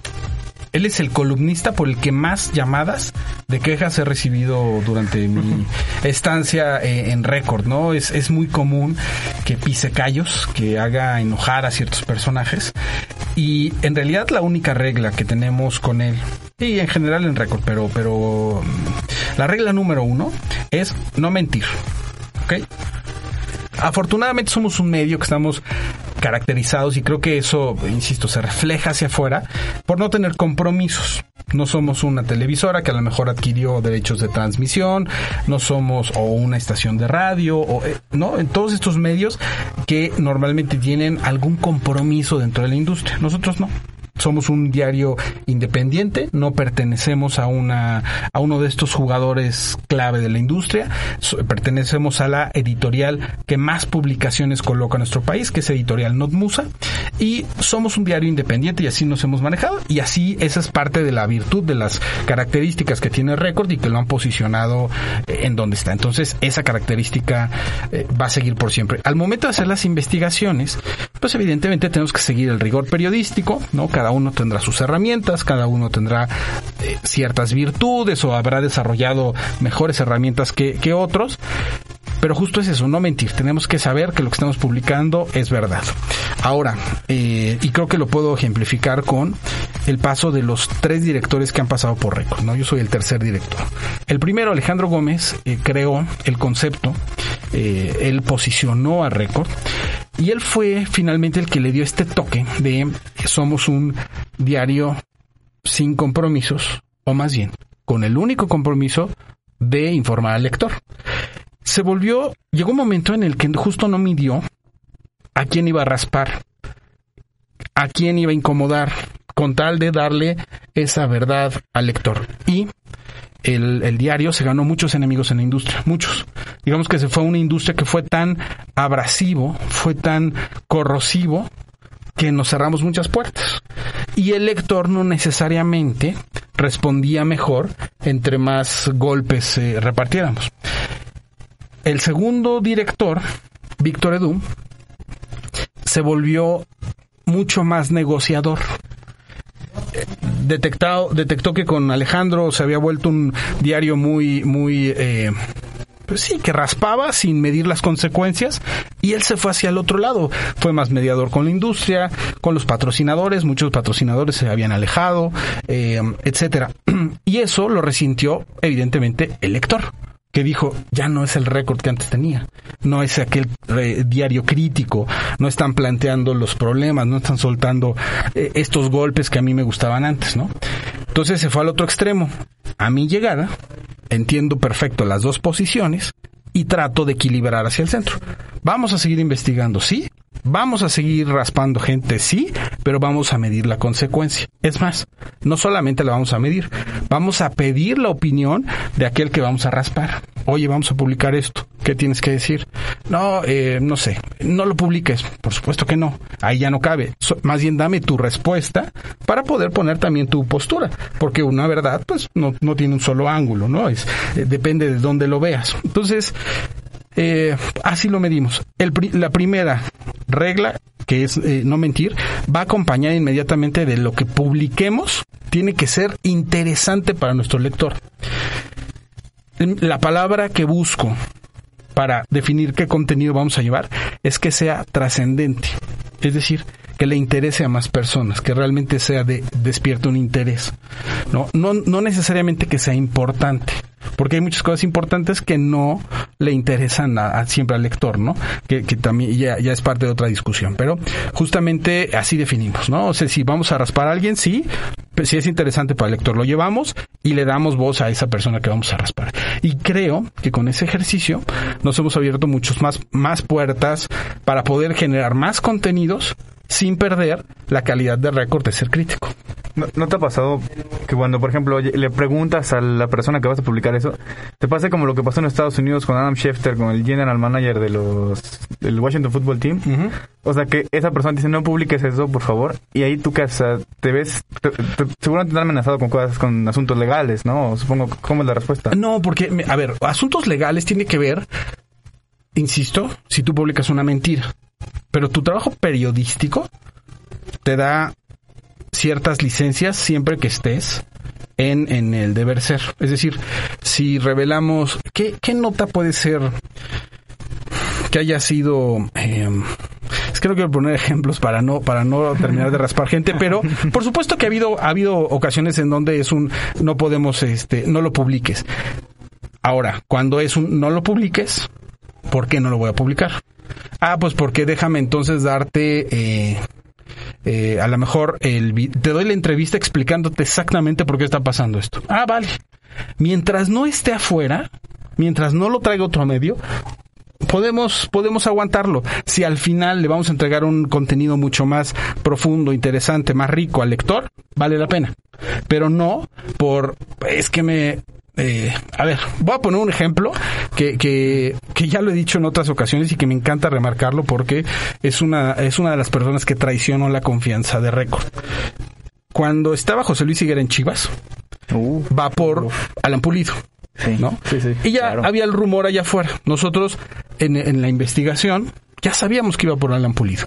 él es el columnista por el que más llamadas de quejas he recibido durante mi estancia eh, en récord, ¿no? Es, es muy común que pise callos, que haga enojar a ciertos personajes. Y en realidad la única regla que tenemos con él, y en general en récord, pero, pero mm, la regla número uno es no mentir. ¿Ok? Afortunadamente somos un medio que estamos caracterizados y creo que eso, insisto, se refleja hacia afuera por no tener compromisos. No somos una televisora que a lo mejor adquirió derechos de transmisión, no somos o una estación de radio, o, eh, no, en todos estos medios que normalmente tienen algún compromiso dentro de la industria. Nosotros no. Somos un diario independiente, no pertenecemos a una a uno de estos jugadores clave de la industria, pertenecemos a la editorial que más publicaciones coloca en nuestro país, que es editorial Notmusa, y somos un diario independiente y así nos hemos manejado y así esa es parte de la virtud de las características que tiene Record y que lo han posicionado eh, en donde está. Entonces, esa característica eh, va a seguir por siempre. Al momento de hacer las investigaciones, pues evidentemente tenemos que seguir el rigor periodístico, ¿no? Cada uno tendrá sus herramientas, cada uno tendrá eh, ciertas virtudes o habrá desarrollado mejores herramientas que, otros. Pero justo es eso, no mentir. Tenemos que saber que lo que estamos publicando es verdad. Ahora, eh, y creo que lo puedo ejemplificar con el paso de los tres directores que han pasado por récord, ¿no? Yo soy el tercer director. El primero, Alejandro Gómez, eh, creó el concepto, eh, él posicionó a récord y él fue finalmente el que le dio este toque de que somos un diario sin compromisos, o más bien, con el único compromiso de informar al lector se volvió, llegó un momento en el que justo no midió a quién iba a raspar, a quién iba a incomodar, con tal de darle esa verdad al lector. Y el, el diario se ganó muchos enemigos en la industria, muchos. Digamos que se fue una industria que fue tan abrasivo, fue tan corrosivo, que nos cerramos muchas puertas. Y el lector no necesariamente respondía mejor entre más golpes eh, repartiéramos. El segundo director, Víctor Edu, se volvió mucho más negociador. Detectado, detectó que con Alejandro se había vuelto un diario muy, muy, eh, pues sí, que raspaba sin medir las consecuencias y él se fue hacia el otro lado. Fue más mediador con la industria, con los patrocinadores, muchos patrocinadores se habían alejado, eh, etcétera. Y eso lo resintió evidentemente el lector que dijo, ya no es el récord que antes tenía, no es aquel eh, diario crítico, no están planteando los problemas, no están soltando eh, estos golpes que a mí me gustaban antes, ¿no? Entonces se fue al otro extremo. A mi llegada, entiendo perfecto las dos posiciones y trato de equilibrar hacia el centro. Vamos a seguir investigando, sí. Vamos a seguir raspando gente, sí, pero vamos a medir la consecuencia. Es más, no solamente la vamos a medir, vamos a pedir la opinión de aquel que vamos a raspar. Oye, vamos a publicar esto. ¿Qué tienes que decir? No, eh, no sé, no lo publiques. Por supuesto que no. Ahí ya no cabe. Más bien dame tu respuesta para poder poner también tu postura. Porque una verdad, pues, no, no tiene un solo ángulo, ¿no? Es, eh, depende de dónde lo veas. Entonces, eh, así lo medimos. La primera regla, que es eh, no mentir, va acompañada inmediatamente de lo que publiquemos. Tiene que ser interesante para nuestro lector. La palabra que busco para definir qué contenido vamos a llevar es que sea trascendente. Es decir, que le interese a más personas, que realmente sea de despierte un interés. No, no, no necesariamente que sea importante, porque hay muchas cosas importantes que no le interesan a, siempre al lector, ¿no? Que, que también ya, ya es parte de otra discusión. Pero justamente así definimos, ¿no? O sea, si vamos a raspar a alguien, sí, pues, si es interesante para el lector, lo llevamos y le damos voz a esa persona que vamos a raspar. Y creo que con ese ejercicio nos hemos abierto muchos más, más puertas para poder generar más contenidos sin perder la calidad de récord de ser crítico. ¿No, no te ha pasado que cuando, por ejemplo, le preguntas a la persona que vas a publicar eso, te pasa como lo que pasó en Estados Unidos con Adam Schefter, con el general manager de los del Washington Football Team? O sea, que esa persona dice, no publiques eso, por favor. Y ahí tú, que te ves, te, te- seguramente te han amenazado con cosas, con asuntos legales, ¿no? Supongo, ¿cómo es la respuesta? No, porque, a ver, asuntos legales tiene que ver, insisto, si tú publicas una mentira. Pero tu trabajo periodístico te da ciertas licencias siempre que estés en, en el deber ser. Es decir, si revelamos, ¿qué, qué nota puede ser que haya sido... eh, es que no quiero poner ejemplos para no para no terminar de raspar gente, pero por supuesto que ha habido ha habido ocasiones en donde es un no podemos este no lo publiques. Ahora, cuando es un no lo publiques, ¿por qué no lo voy a publicar? Ah, pues porque déjame entonces darte eh, eh, a lo mejor el, te doy la entrevista explicándote exactamente por qué está pasando esto. Ah, vale. Mientras no esté afuera, mientras no lo traiga otro medio, podemos, podemos aguantarlo. Si al final le vamos a entregar un contenido mucho más profundo, interesante, más rico al lector, vale la pena. Pero no por, es que me, eh, a ver, voy a poner un ejemplo que, que, que ya lo he dicho en otras ocasiones y que me encanta remarcarlo porque es una, es una de las personas que traicionó la confianza de récord. Cuando estaba José Luis Higuera en Chivas, va por Alan Pulido. ¿no? y ya había el rumor allá afuera. Nosotros en, en la investigación ya sabíamos que iba por Alan Pulido.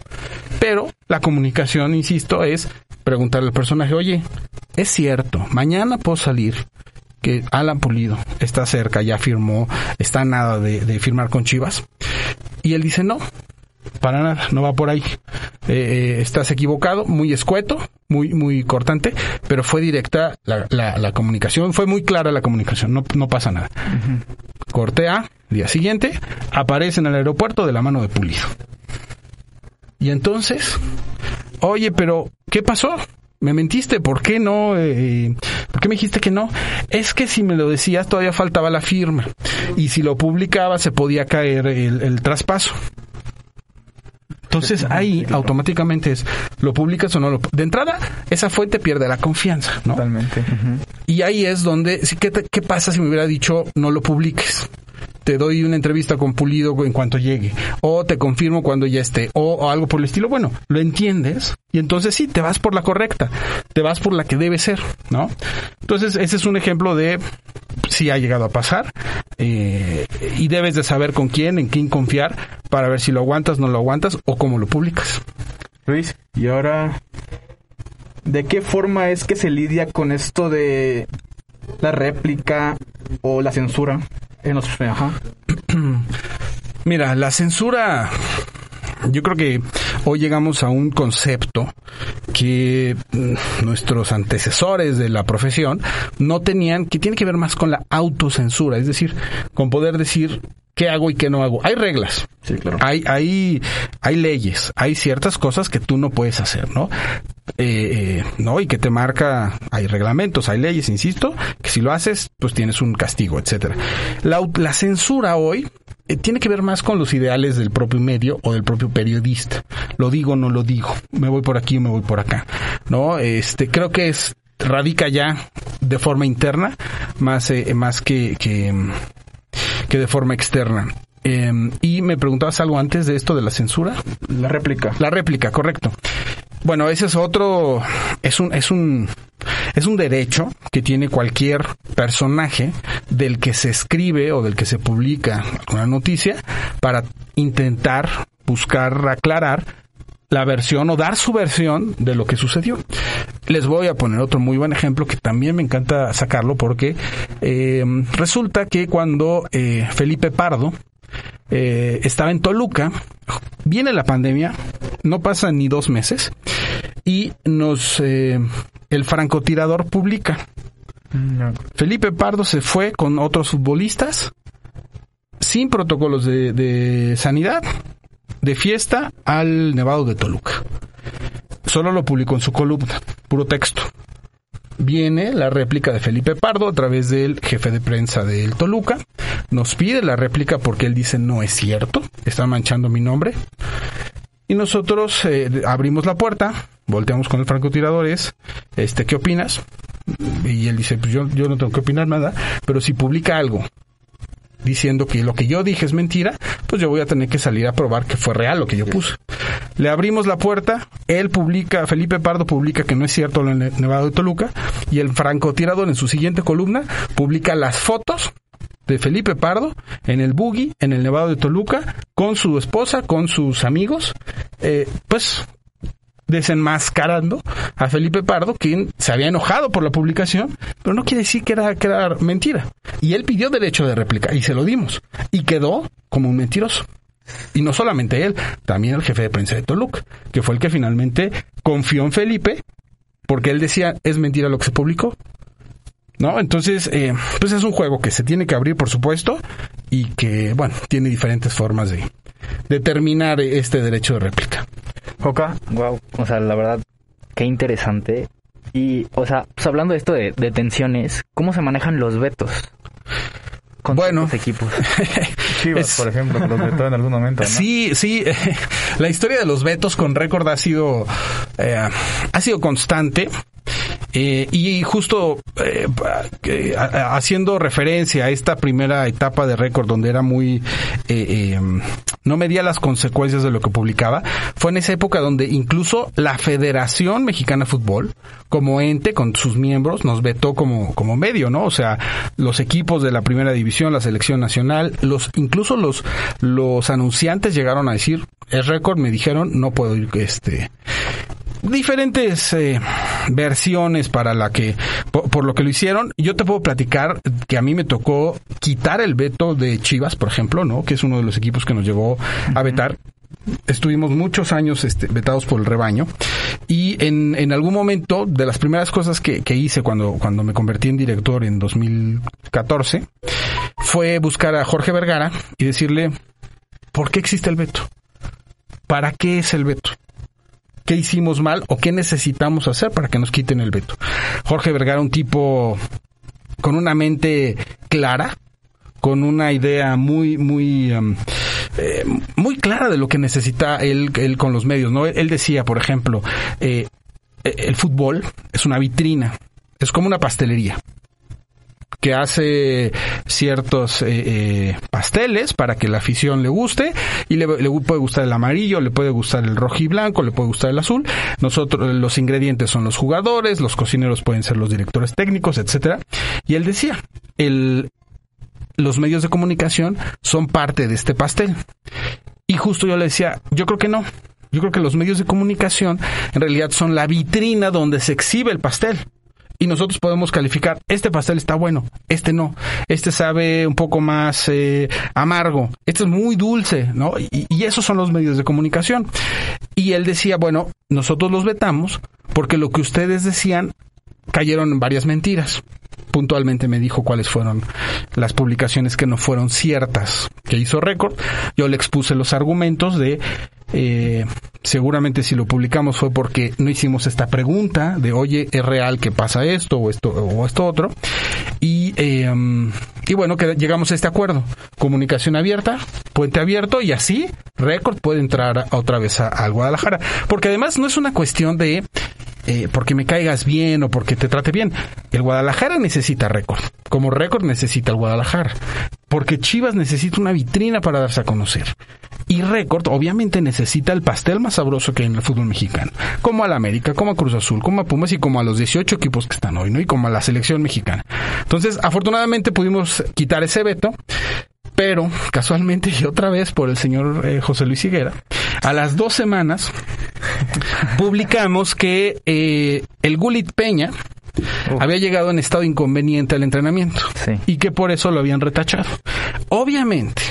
Pero la comunicación, insisto, es preguntarle al personaje, oye, es cierto, mañana puedo salir que Alan Pulido está cerca, ya firmó, está nada de, de firmar con Chivas. Y él dice, no, para nada, no va por ahí. Eh, eh, estás equivocado, muy escueto, muy, muy cortante, pero fue directa la, la- la comunicación, fue muy clara la comunicación, no, no pasa nada. Corte A, día siguiente, aparece en el aeropuerto de la mano de Pulido. Y entonces, oye, pero, ¿qué pasó? Me mentiste, ¿por qué no? eh, ¿Por qué me dijiste que no? Es que si me lo decías todavía faltaba la firma. Y si lo publicaba se podía caer el, el traspaso. Entonces ahí automáticamente es, ¿lo publicas o no lo De entrada, esa fuente pierde la confianza, ¿no? Totalmente. Y ahí es donde, sí, ¿qué, te- ¿qué pasa si me hubiera dicho no lo publiques? Te doy una entrevista con Pulido en cuanto llegue, o te confirmo cuando ya esté, o, algo por el estilo. Bueno, lo entiendes y entonces sí, te vas por la correcta, te vas por la que debe ser, ¿no? Entonces ese es un ejemplo de si ha llegado a pasar eh, y debes de saber con quién, en quién confiar para ver si lo aguantas, no lo aguantas o cómo lo publicas. Luis, y ahora, ¿de qué forma es que se lidia con esto de la réplica o la censura en los... Ajá. Mira, la censura, yo creo que hoy llegamos a un concepto que mm, nuestros antecesores de la profesión no tenían, que tiene que ver más con la autocensura, es decir, con poder decir qué hago y qué no hago. Hay reglas. Sí, claro. Hay, hay, hay leyes, hay ciertas cosas que tú no puedes hacer, ¿no? Eh, eh, ¿no? Y que te marca, hay reglamentos, hay leyes, insisto, que si lo haces, pues tienes un castigo, etcétera. La, la censura hoy eh, tiene que ver más con los ideales del propio medio o del propio periodista. Lo digo o no lo digo. Me voy por aquí o me voy por acá. ¿No? Este, creo que es, radica ya de forma interna, más, eh, más que, que, que de forma externa. Eh, y me preguntabas algo antes de esto de la censura. La réplica. La réplica, correcto. Bueno, ese es otro, es un, es un, es un derecho que tiene cualquier personaje del que se escribe o del que se publica una noticia para intentar buscar aclarar la versión o dar su versión de lo que sucedió. Les voy a poner otro muy buen ejemplo que también me encanta sacarlo porque eh, resulta que cuando eh, Felipe Pardo eh, estaba en Toluca, viene la pandemia, no pasa ni dos meses y nos eh, el francotirador publica. Felipe Pardo se fue con otros futbolistas sin protocolos de, de sanidad de fiesta al Nevado de Toluca. Solo lo publicó en su columna, puro texto. Viene la réplica de Felipe Pardo a través del jefe de prensa del Toluca. Nos pide la réplica porque él dice no es cierto, está manchando mi nombre. Y nosotros eh, abrimos la puerta, volteamos con el francotirador es, este, ¿qué opinas? Y él dice, pues yo, yo no tengo que opinar nada, pero si publica algo diciendo que lo que yo dije es mentira, pues yo voy a tener que salir a probar que fue real lo que yo puse. Le abrimos la puerta, él publica, Felipe Pardo publica que no es cierto lo en el Nevado de Toluca, y el francotirador en su siguiente columna publica las fotos de Felipe Pardo en el buggy, en el Nevado de Toluca, con su esposa, con sus amigos, eh, pues desenmascarando a Felipe Pardo, quien se había enojado por la publicación, pero no quiere decir que era, mentira. Y él pidió derecho de réplica y se lo dimos. Y quedó como un mentiroso. Y no solamente él, también el jefe de prensa de Toluca, que fue el que finalmente confió en Felipe, porque él decía, es mentira lo que se publicó. ¿No? Entonces, eh, pues es un juego que se tiene que abrir, por supuesto, y que, bueno, tiene diferentes formas de determinar este derecho de réplica. Joca. Wow, o sea, la verdad, qué interesante. Y, o sea, pues hablando de esto de, de tensiones, ¿cómo se manejan los vetos? Con Bueno. los equipos. Chivas, Es- por ejemplo, que los vetó en algún momento. ¿no? Sí, sí. La historia de los vetos con récord ha sido eh, ha sido constante. Eh, y justo eh, eh, haciendo referencia a esta primera etapa de récord donde era muy eh, eh, no medía las consecuencias de lo que publicaba fue en esa época donde incluso la Federación Mexicana de Fútbol como ente con sus miembros nos vetó como como medio no o sea los equipos de la primera división la selección nacional los incluso los los anunciantes llegaron a decir es récord me dijeron no puedo ir este diferentes eh, versiones para la que por, por lo que lo hicieron. Yo te puedo platicar que a mí me tocó quitar el veto de Chivas por ejemplo no que es uno de los equipos que nos llevó a vetar. Estuvimos muchos años este, vetados por el rebaño. Y en, en algún momento de las primeras cosas que, que hice cuando, cuando me convertí en director en 2014 fue buscar a Jorge Vergara y decirle ¿por qué existe el veto? ¿Para qué es el veto? ¿Qué hicimos mal o qué necesitamos hacer para que nos quiten el veto? Jorge Vergara, un tipo con una mente clara, con una idea muy, muy, um, eh, muy clara de lo que necesita él, con los medios, ¿no? Él decía, por ejemplo, eh, el fútbol es una vitrina, es como una pastelería que hace ciertos eh, eh, pasteles para que la afición le guste y le, puede gustar el amarillo, le puede gustar el rojo y blanco, le puede gustar el azul. Nosotros los ingredientes son los jugadores, los cocineros pueden ser los directores técnicos, etcétera. Y él decía, el los medios de comunicación son parte de este pastel. Y justo yo le decía, yo creo que no. Yo creo que los medios de comunicación en realidad son la vitrina donde se exhibe el pastel y nosotros podemos calificar, este pastel está bueno, este no, este sabe un poco más eh, amargo, este es muy dulce, ¿no? Y, y, esos son los medios de comunicación. Y él decía, bueno, nosotros los vetamos porque lo que ustedes decían cayeron en varias mentiras. Puntualmente me dijo cuáles fueron las publicaciones que no fueron ciertas que hizo récord. Yo le expuse los argumentos de eh, seguramente si lo publicamos fue porque no hicimos esta pregunta de oye es real que pasa esto o esto o esto otro y eh, y bueno que llegamos a este acuerdo. Comunicación abierta puente abierto y así récord puede entrar otra vez a, al Guadalajara. Porque además no es una cuestión de eh, porque me caigas bien o porque te trate bien. El Guadalajara necesita récord, como récord necesita el Guadalajara, porque Chivas necesita una vitrina para darse a conocer. Y récord obviamente necesita el pastel más sabroso que hay en el fútbol mexicano, como al América, como a Cruz Azul, como a Pumas y como a los 18 equipos que están hoy, ¿no? Y como a la selección mexicana. Entonces, afortunadamente pudimos quitar ese veto, pero casualmente y otra vez por el señor eh, José Luis Higuera, a las dos semanas publicamos que eh, el Gulit Peña uh. había llegado en estado inconveniente al entrenamiento sí. y que por eso lo habían retachado. Obviamente,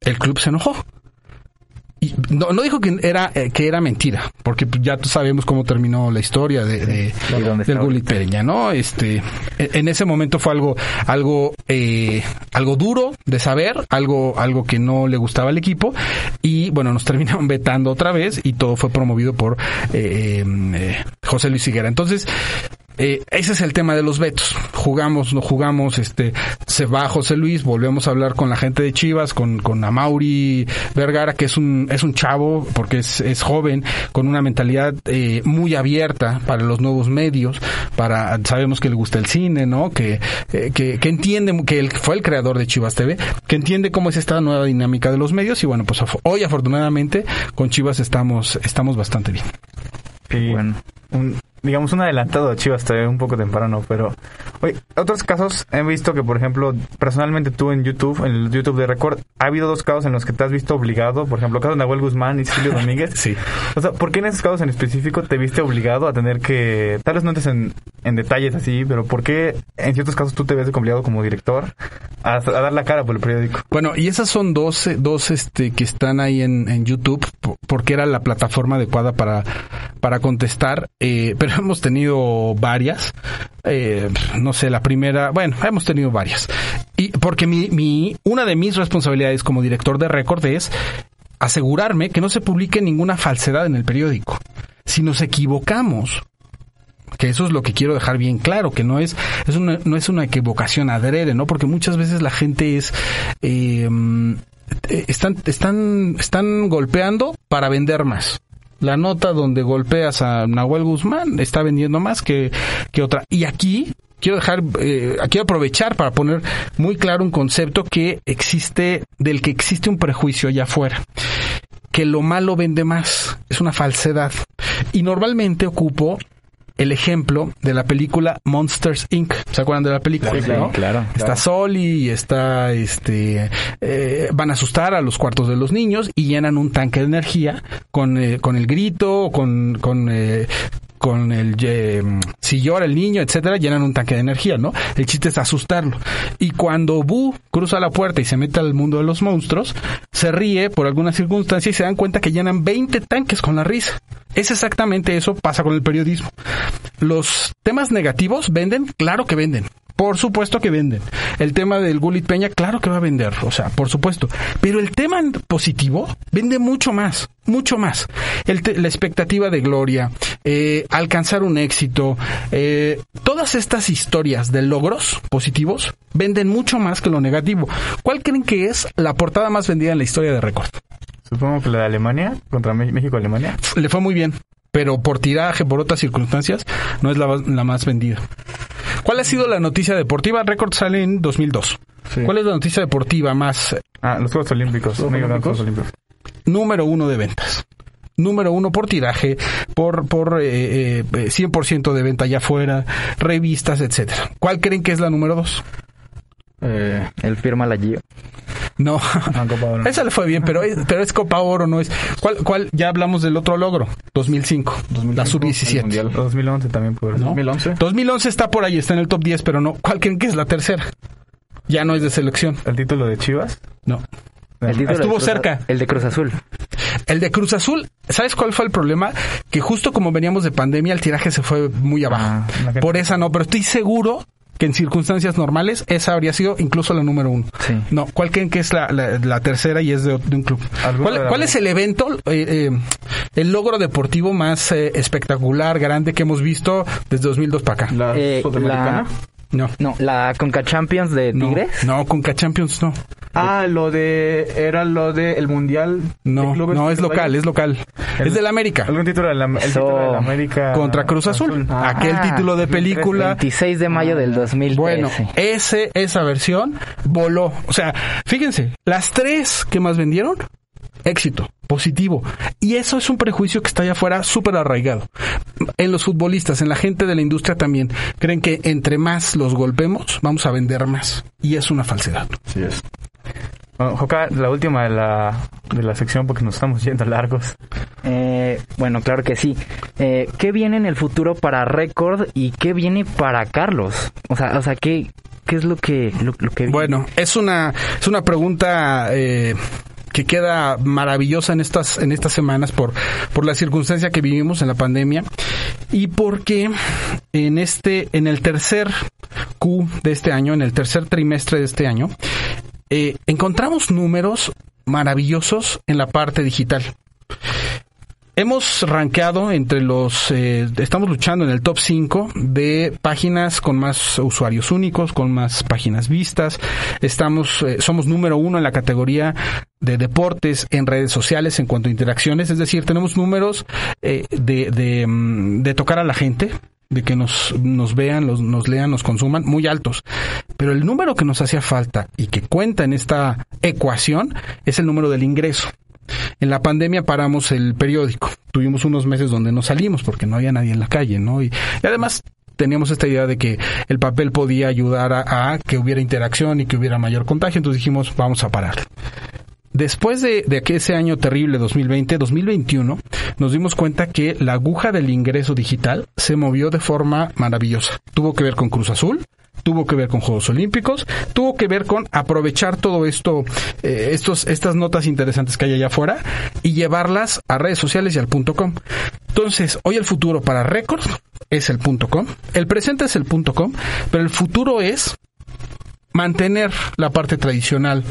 el club se enojó. Y no, no dijo que era eh, que era mentira, porque ya sabemos cómo terminó la historia de, de del Gulit Peña, ¿no? Este, en ese momento fue algo, algo, eh, algo duro de saber, algo, algo que no le gustaba al equipo, y bueno, nos terminaron vetando otra vez y todo fue promovido por eh, José Luis Higuera. Entonces, eh, ese es el tema de los vetos. Jugamos, no jugamos, este, se va José Luis, volvemos a hablar con la gente de Chivas, con, con Amauri Vergara, que es un, es un chavo, porque es, es joven, con una mentalidad eh, muy abierta para los nuevos medios, para, sabemos que le gusta el cine, ¿no? Que, eh, que, que entiende, que él fue el creador de Chivas TV, que entiende cómo es esta nueva dinámica de los medios, y bueno, pues af- hoy afortunadamente con Chivas estamos, estamos bastante bien. Y Bueno. un- digamos, un adelantado a Chivas todavía un poco temprano, pero... Oye, otros casos he visto que, por ejemplo, personalmente tú en YouTube, en el YouTube de Record, ha habido dos casos en los que te has visto obligado, por ejemplo, el caso de Nahuel Guzmán y Silvio Domínguez. Sí. O sea, ¿por qué en esos casos en específico te viste obligado a tener que, tal vez no entres en, en detalles así, pero por qué en ciertos casos tú te ves obligado como director a, a dar la cara por el periódico? Bueno, y esas son dos, dos este, que están ahí en, en YouTube, po- porque era la plataforma adecuada para, para contestar, eh, pero hemos tenido varias. Eh, no sé, la primera, bueno, hemos tenido varias. Y porque mi, mi, una de mis responsabilidades como director de récord es asegurarme que no se publique ninguna falsedad en el periódico. Si nos equivocamos, que eso es lo que quiero dejar bien claro, que no es, es una, no es una equivocación adrede, ¿no? Porque muchas veces la gente es, eh, eh, están, están, están golpeando para vender más. La nota donde golpeas a Nahuel Guzmán está vendiendo más que, que otra. Y aquí quiero dejar, eh, quiero aprovechar para poner muy claro un concepto que existe, del que existe un prejuicio allá afuera que lo malo vende más. Es una falsedad. Y normalmente ocupo el ejemplo de la película Monsters Inc. ¿Se acuerdan de la película? Sí, no? claro. Está Soli y está, este, eh, van a asustar a los cuartos de los niños y llenan un tanque de energía con, eh, con el grito, con, con, eh, con el, eh, si llora el niño, etcétera, llenan un tanque de energía, ¿no? El chiste es asustarlo. Y cuando Boo cruza la puerta y se mete al mundo de los monstruos, se ríe por alguna circunstancia y se dan cuenta que llenan 20 tanques con la risa. Es exactamente eso pasa con el periodismo. Los temas negativos venden, claro que venden. Por supuesto que venden. El tema del Gulit Peña, claro que va a vender, o sea, por supuesto. Pero el tema positivo vende mucho más, mucho más. La expectativa de gloria, eh, alcanzar un éxito, eh, todas estas historias de logros positivos venden mucho más que lo negativo. ¿Cuál creen que es la portada más vendida en la historia de Record? Supongo que la de Alemania, contra México-Alemania. Le fue muy bien, pero por tiraje, por otras circunstancias, no es la, la más vendida. ¿Cuál ha sido la noticia deportiva? Record sale en 2002. Sí. ¿Cuál es la noticia deportiva más eh, Ah, los Juegos Olímpicos. ¿Los México, Olímpicos? Juegos Olímpicos. número uno de ventas? Número uno por tiraje, por, por eh, eh, 100% de venta allá afuera, revistas, etcétera. ¿Cuál creen que es la número dos? Eh, él firma la Gio. No, Ah, Copa Oro. esa le fue bien, pero es, pero es Copa Oro, no es. ¿Cuál, cuál? Ya hablamos del otro logro, 2005, la sub-17. Mundial. 2011 también puede ser. ¿no? 2011. 2011 está por ahí, está en el top 10, pero no. ¿Cuál creen que es la tercera? Ya no es de selección. El título de Chivas. No. El título de Estuvo Cruz- cerca. El de Cruz Azul. El de Cruz Azul, ¿sabes cuál fue el problema? Que justo como veníamos de pandemia, el tiraje se fue muy abajo. Ah, Por esa no, pero estoy seguro que en circunstancias normales esa habría sido incluso la número uno. Sí. No, ¿cuál creen que es la, la- la tercera y es de, de un club? ¿Alguna ¿Cuál, es el evento, eh, eh, el logro deportivo más eh, espectacular, grande que hemos visto desde 2002 para acá? La Eh, sudamericana. No. No, la Conca Champions de No, Tigres. no, con Champions no. Ah, lo de... Era lo de el Mundial No, de clubes no, es de local, es local. es del América. ¿Algún título de la, el Eso. título de la América? Contra Cruz Azul. Ah. Aquel título de película. 26 de mayo del 2013. Bueno, ese, esa versión voló. O sea, fíjense, las tres que más vendieron, éxito, positivo. Y eso es un prejuicio que está allá afuera súper arraigado. En los futbolistas, en la gente de la industria también, creen que entre más los golpemos, vamos a vender más. Y es una falsedad. Sí es. Bueno, Joca, la última de la, de la sección porque nos estamos yendo largos. Eh, bueno, claro que sí. Eh, ¿Qué viene en el futuro para Record y qué viene para Carlos? O sea, o sea ¿qué, qué es lo que, lo, lo que viene? Bueno, es una, es una pregunta eh, que queda maravillosa en estas, en estas semanas por, por la circunstancia que vivimos en la pandemia y porque en este, en el tercer Q de este año, en el tercer trimestre de este año, eh, encontramos números maravillosos en la parte digital. Hemos rankeado entre los, eh, estamos luchando en el top 5 de páginas con más usuarios únicos, con más páginas vistas. Estamos, eh, somos número uno en la categoría de deportes en redes sociales en cuanto a interacciones, es decir, tenemos números eh, de, de, mm, de tocar a la gente, de que nos, nos vean, los, nos lean, nos consuman, muy altos. Pero el número que nos hacía falta y que cuenta en esta ecuación es el número del ingreso. En la pandemia paramos el periódico. Tuvimos unos meses donde no salimos porque no había nadie en la calle, ¿no? Y, y además teníamos esta idea de que el papel podía ayudar a, que hubiera interacción y que hubiera mayor contagio, entonces dijimos, vamos a parar. Después de, de ese año terrible 2020, 2021, nos dimos cuenta que la aguja del ingreso digital se movió de forma maravillosa. Tuvo que ver con Cruz Azul, tuvo que ver con Juegos Olímpicos, tuvo que ver con aprovechar todo esto, eh, estos, estas notas interesantes que hay allá afuera y llevarlas a redes sociales y al punto com. Entonces, hoy el futuro para Record es el punto com, el presente es el punto com, pero el futuro es mantener la parte tradicional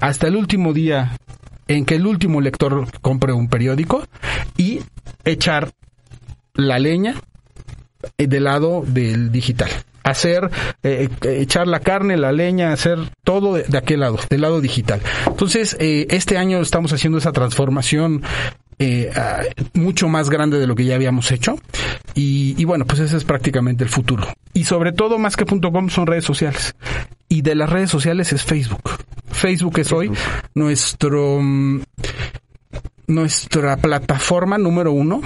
hasta el último día en que el último lector compre un periódico y echar la leña del lado del digital hacer, eh, echar la carne, la leña, hacer todo de, de, aquel lado, del lado digital. Entonces, eh, este año estamos haciendo esa transformación eh, mucho más grande de lo que ya habíamos hecho. Y, y, bueno, pues ese es prácticamente el futuro. Y sobre todo, más que .com, son redes sociales. Y de las redes sociales es Facebook. Facebook es hoy nuestro, nuestra plataforma número uno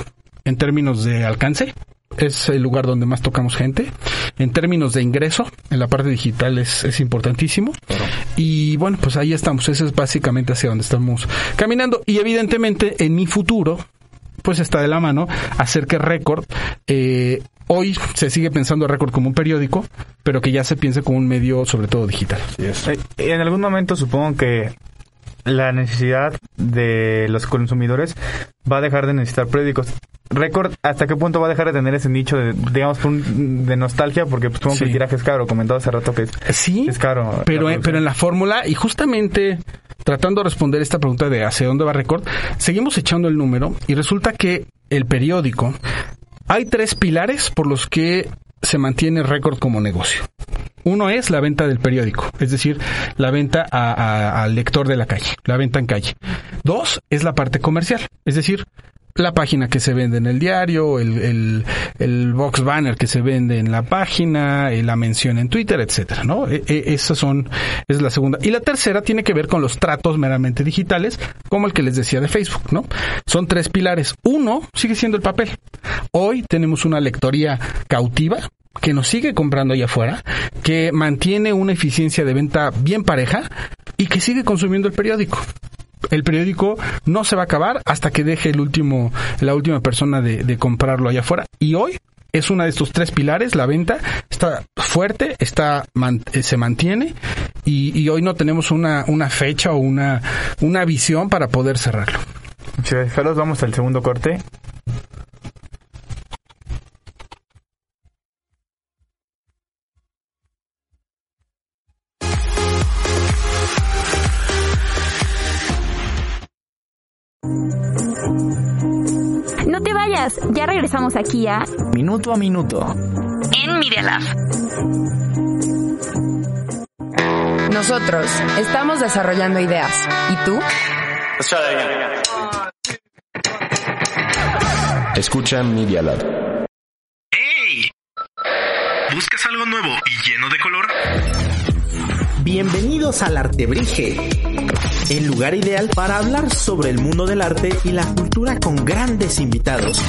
en términos de alcance es el lugar donde más tocamos gente. En términos de ingreso, en la parte digital es, es importantísimo. Claro. Y bueno, pues ahí estamos. Eso es básicamente hacia donde estamos caminando. Y evidentemente en mi futuro, pues está de la mano hacer que Record eh, hoy se sigue pensando a Record como un periódico, pero que ya se piense como un medio sobre todo digital. Yes. Eh, en algún momento supongo que la necesidad de los consumidores va a dejar de necesitar periódicos. Record, ¿hasta qué punto va a dejar de tener ese nicho de, digamos, de nostalgia? Porque pues, supongo sí. que el tiraje es caro, comentaba hace rato que es, sí, es caro. Pero, en, pero en la fórmula, y justamente tratando de responder esta pregunta de hacia dónde va Record, seguimos echando el número y resulta que el periódico, hay tres pilares por los que se mantiene Record como negocio. Uno es la venta del periódico, es decir, la venta a, a, al lector de la calle, la venta en calle. Dos es la parte comercial, es decir, la página que se vende en el diario, el, el, el box banner que se vende en la página, eh, la mención en Twitter, etcétera, ¿no? E, e, esas son, es la segunda. Y la tercera tiene que ver con los tratos meramente digitales, como el que les decía de Facebook, ¿no? Son tres pilares. Uno sigue siendo el papel. Hoy tenemos una lectoría cautiva, que nos sigue comprando allá afuera, que mantiene una eficiencia de venta bien pareja y que sigue consumiendo el periódico el periódico no se va a acabar hasta que deje el último, la última persona de, comprarlo allá afuera. Y hoy es una de estos tres pilares, la venta está fuerte, está man, se mantiene y, hoy no tenemos una, fecha o una, una visión para poder cerrarlo. Carlos, vamos al segundo corte. Ya regresamos aquí a Minuto a Minuto en Media Lab. Nosotros estamos desarrollando ideas. ¿Y tú? Escucha Media Lab. ¡Hey! ¿Buscas algo nuevo y lleno de color? Bienvenidos al Artebrige, el lugar ideal para hablar sobre el mundo del arte y la cultura con grandes invitados.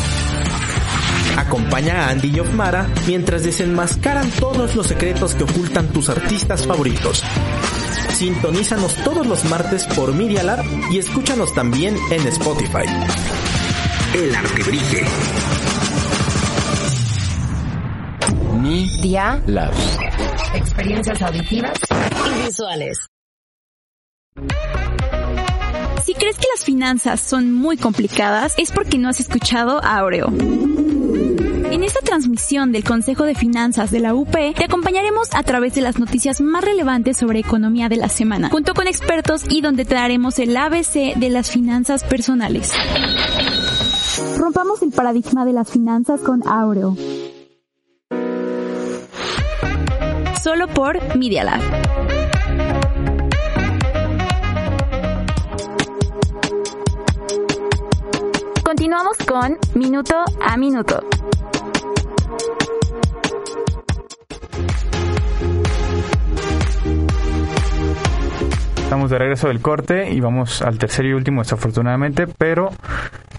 Acompaña a Andy y Ofmara mientras desenmascaran todos los secretos que ocultan tus artistas favoritos. Sintonízanos todos los martes por Media Lab y escúchanos también en Spotify. El Artebrige. Media Lab. Experiencias auditivas y visuales. Si crees que las finanzas son muy complicadas, es porque no has escuchado a Aureo. En esta transmisión del Consejo de Finanzas de la UP, te acompañaremos a través de las noticias más relevantes sobre economía de la semana, junto con expertos y donde te daremos el ABC de las finanzas personales. Rompamos el paradigma de las finanzas con Aureo. Solo por Media Lab. Continuamos con Minuto a Minuto. Estamos de regreso del corte y vamos al tercer y último desafortunadamente, pero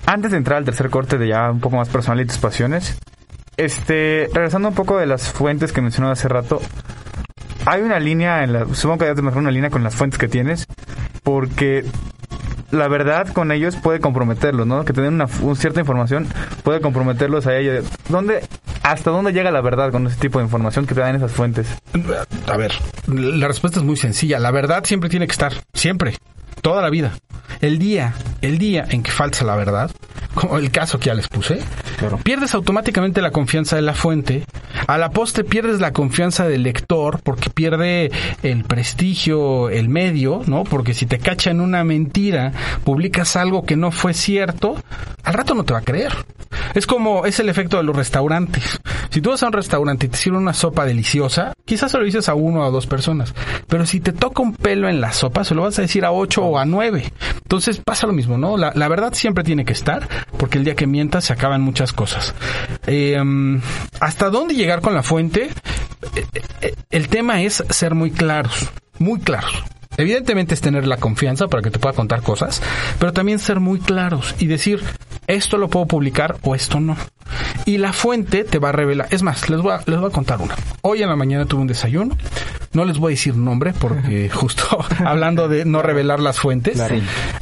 antes de entrar al tercer corte de ya un poco más personal y tus pasiones, este, regresando un poco de las fuentes que mencionó hace rato, hay una línea, en la, supongo que debes mejor una línea con las fuentes que tienes, porque la verdad con ellos puede comprometerlos, ¿no? Que tener una, cierta información puede comprometerlos a ellos. ¿Dónde, hasta dónde llega la verdad con ese tipo de información que te dan esas fuentes? A ver, la respuesta es muy sencilla. La verdad siempre tiene que estar, siempre, toda la vida. El día, el día en que falta la verdad, como el caso que ya les puse, pierdes automáticamente la confianza de la fuente. A la poste pierdes la confianza del lector porque pierde el prestigio, el medio, ¿no? Porque si te cachan una mentira, publicas algo que no fue cierto, al rato no te va a creer. Es como, es el efecto de los restaurantes. Si tú vas a un restaurante y te sirven una sopa deliciosa, quizás se lo dices a uno o a dos personas. Pero si te toca un pelo en la sopa, se lo vas a decir a ocho o a nueve. Entonces pasa lo mismo, ¿no? La, la verdad siempre tiene que estar, porque el día que mientas se acaban muchas cosas. Eh, ¿Hasta dónde llegar con la fuente? Eh, eh, el tema es ser muy claros, muy claros. Evidentemente es tener la confianza para que te pueda contar cosas, pero también ser muy claros y decir, esto lo puedo publicar o esto no. Y la fuente te va a revelar. Es más, les voy a, les voy a contar una. Hoy en la mañana tuve un desayuno. No les voy a decir nombre porque justo hablando de no revelar las fuentes.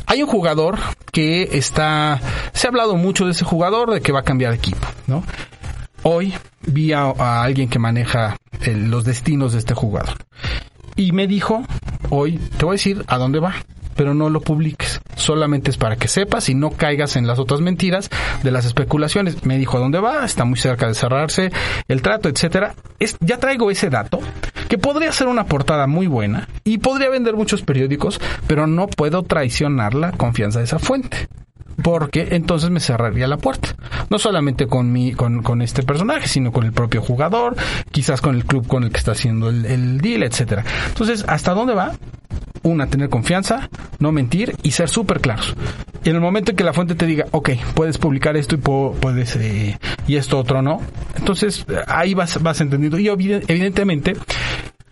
Hay un jugador que está... Se ha hablado mucho de ese jugador, de que va a cambiar de equipo, ¿no? Hoy vi a, a alguien que maneja el, los destinos de este jugador. Y me dijo, hoy te voy a decir a dónde va, pero no lo publiques. Solamente es para que sepas y no caigas en las otras mentiras de las especulaciones. Me dijo dónde va, está muy cerca de cerrarse el trato, etcétera. Ya traigo ese dato que podría ser una portada muy buena y podría vender muchos periódicos, pero no puedo traicionar la confianza de esa fuente porque entonces me cerraría la puerta. No solamente con mi, con, con, este personaje, sino con el propio jugador, quizás con el club con el que está haciendo el, el deal, etcétera. Entonces, ¿hasta dónde va? Una, tener confianza, no mentir y ser súper claros. Y en el momento en que la fuente te diga, ok, puedes publicar esto y puedes, eh, y esto otro no, entonces ahí vas, vas entendiendo. Y evidentemente,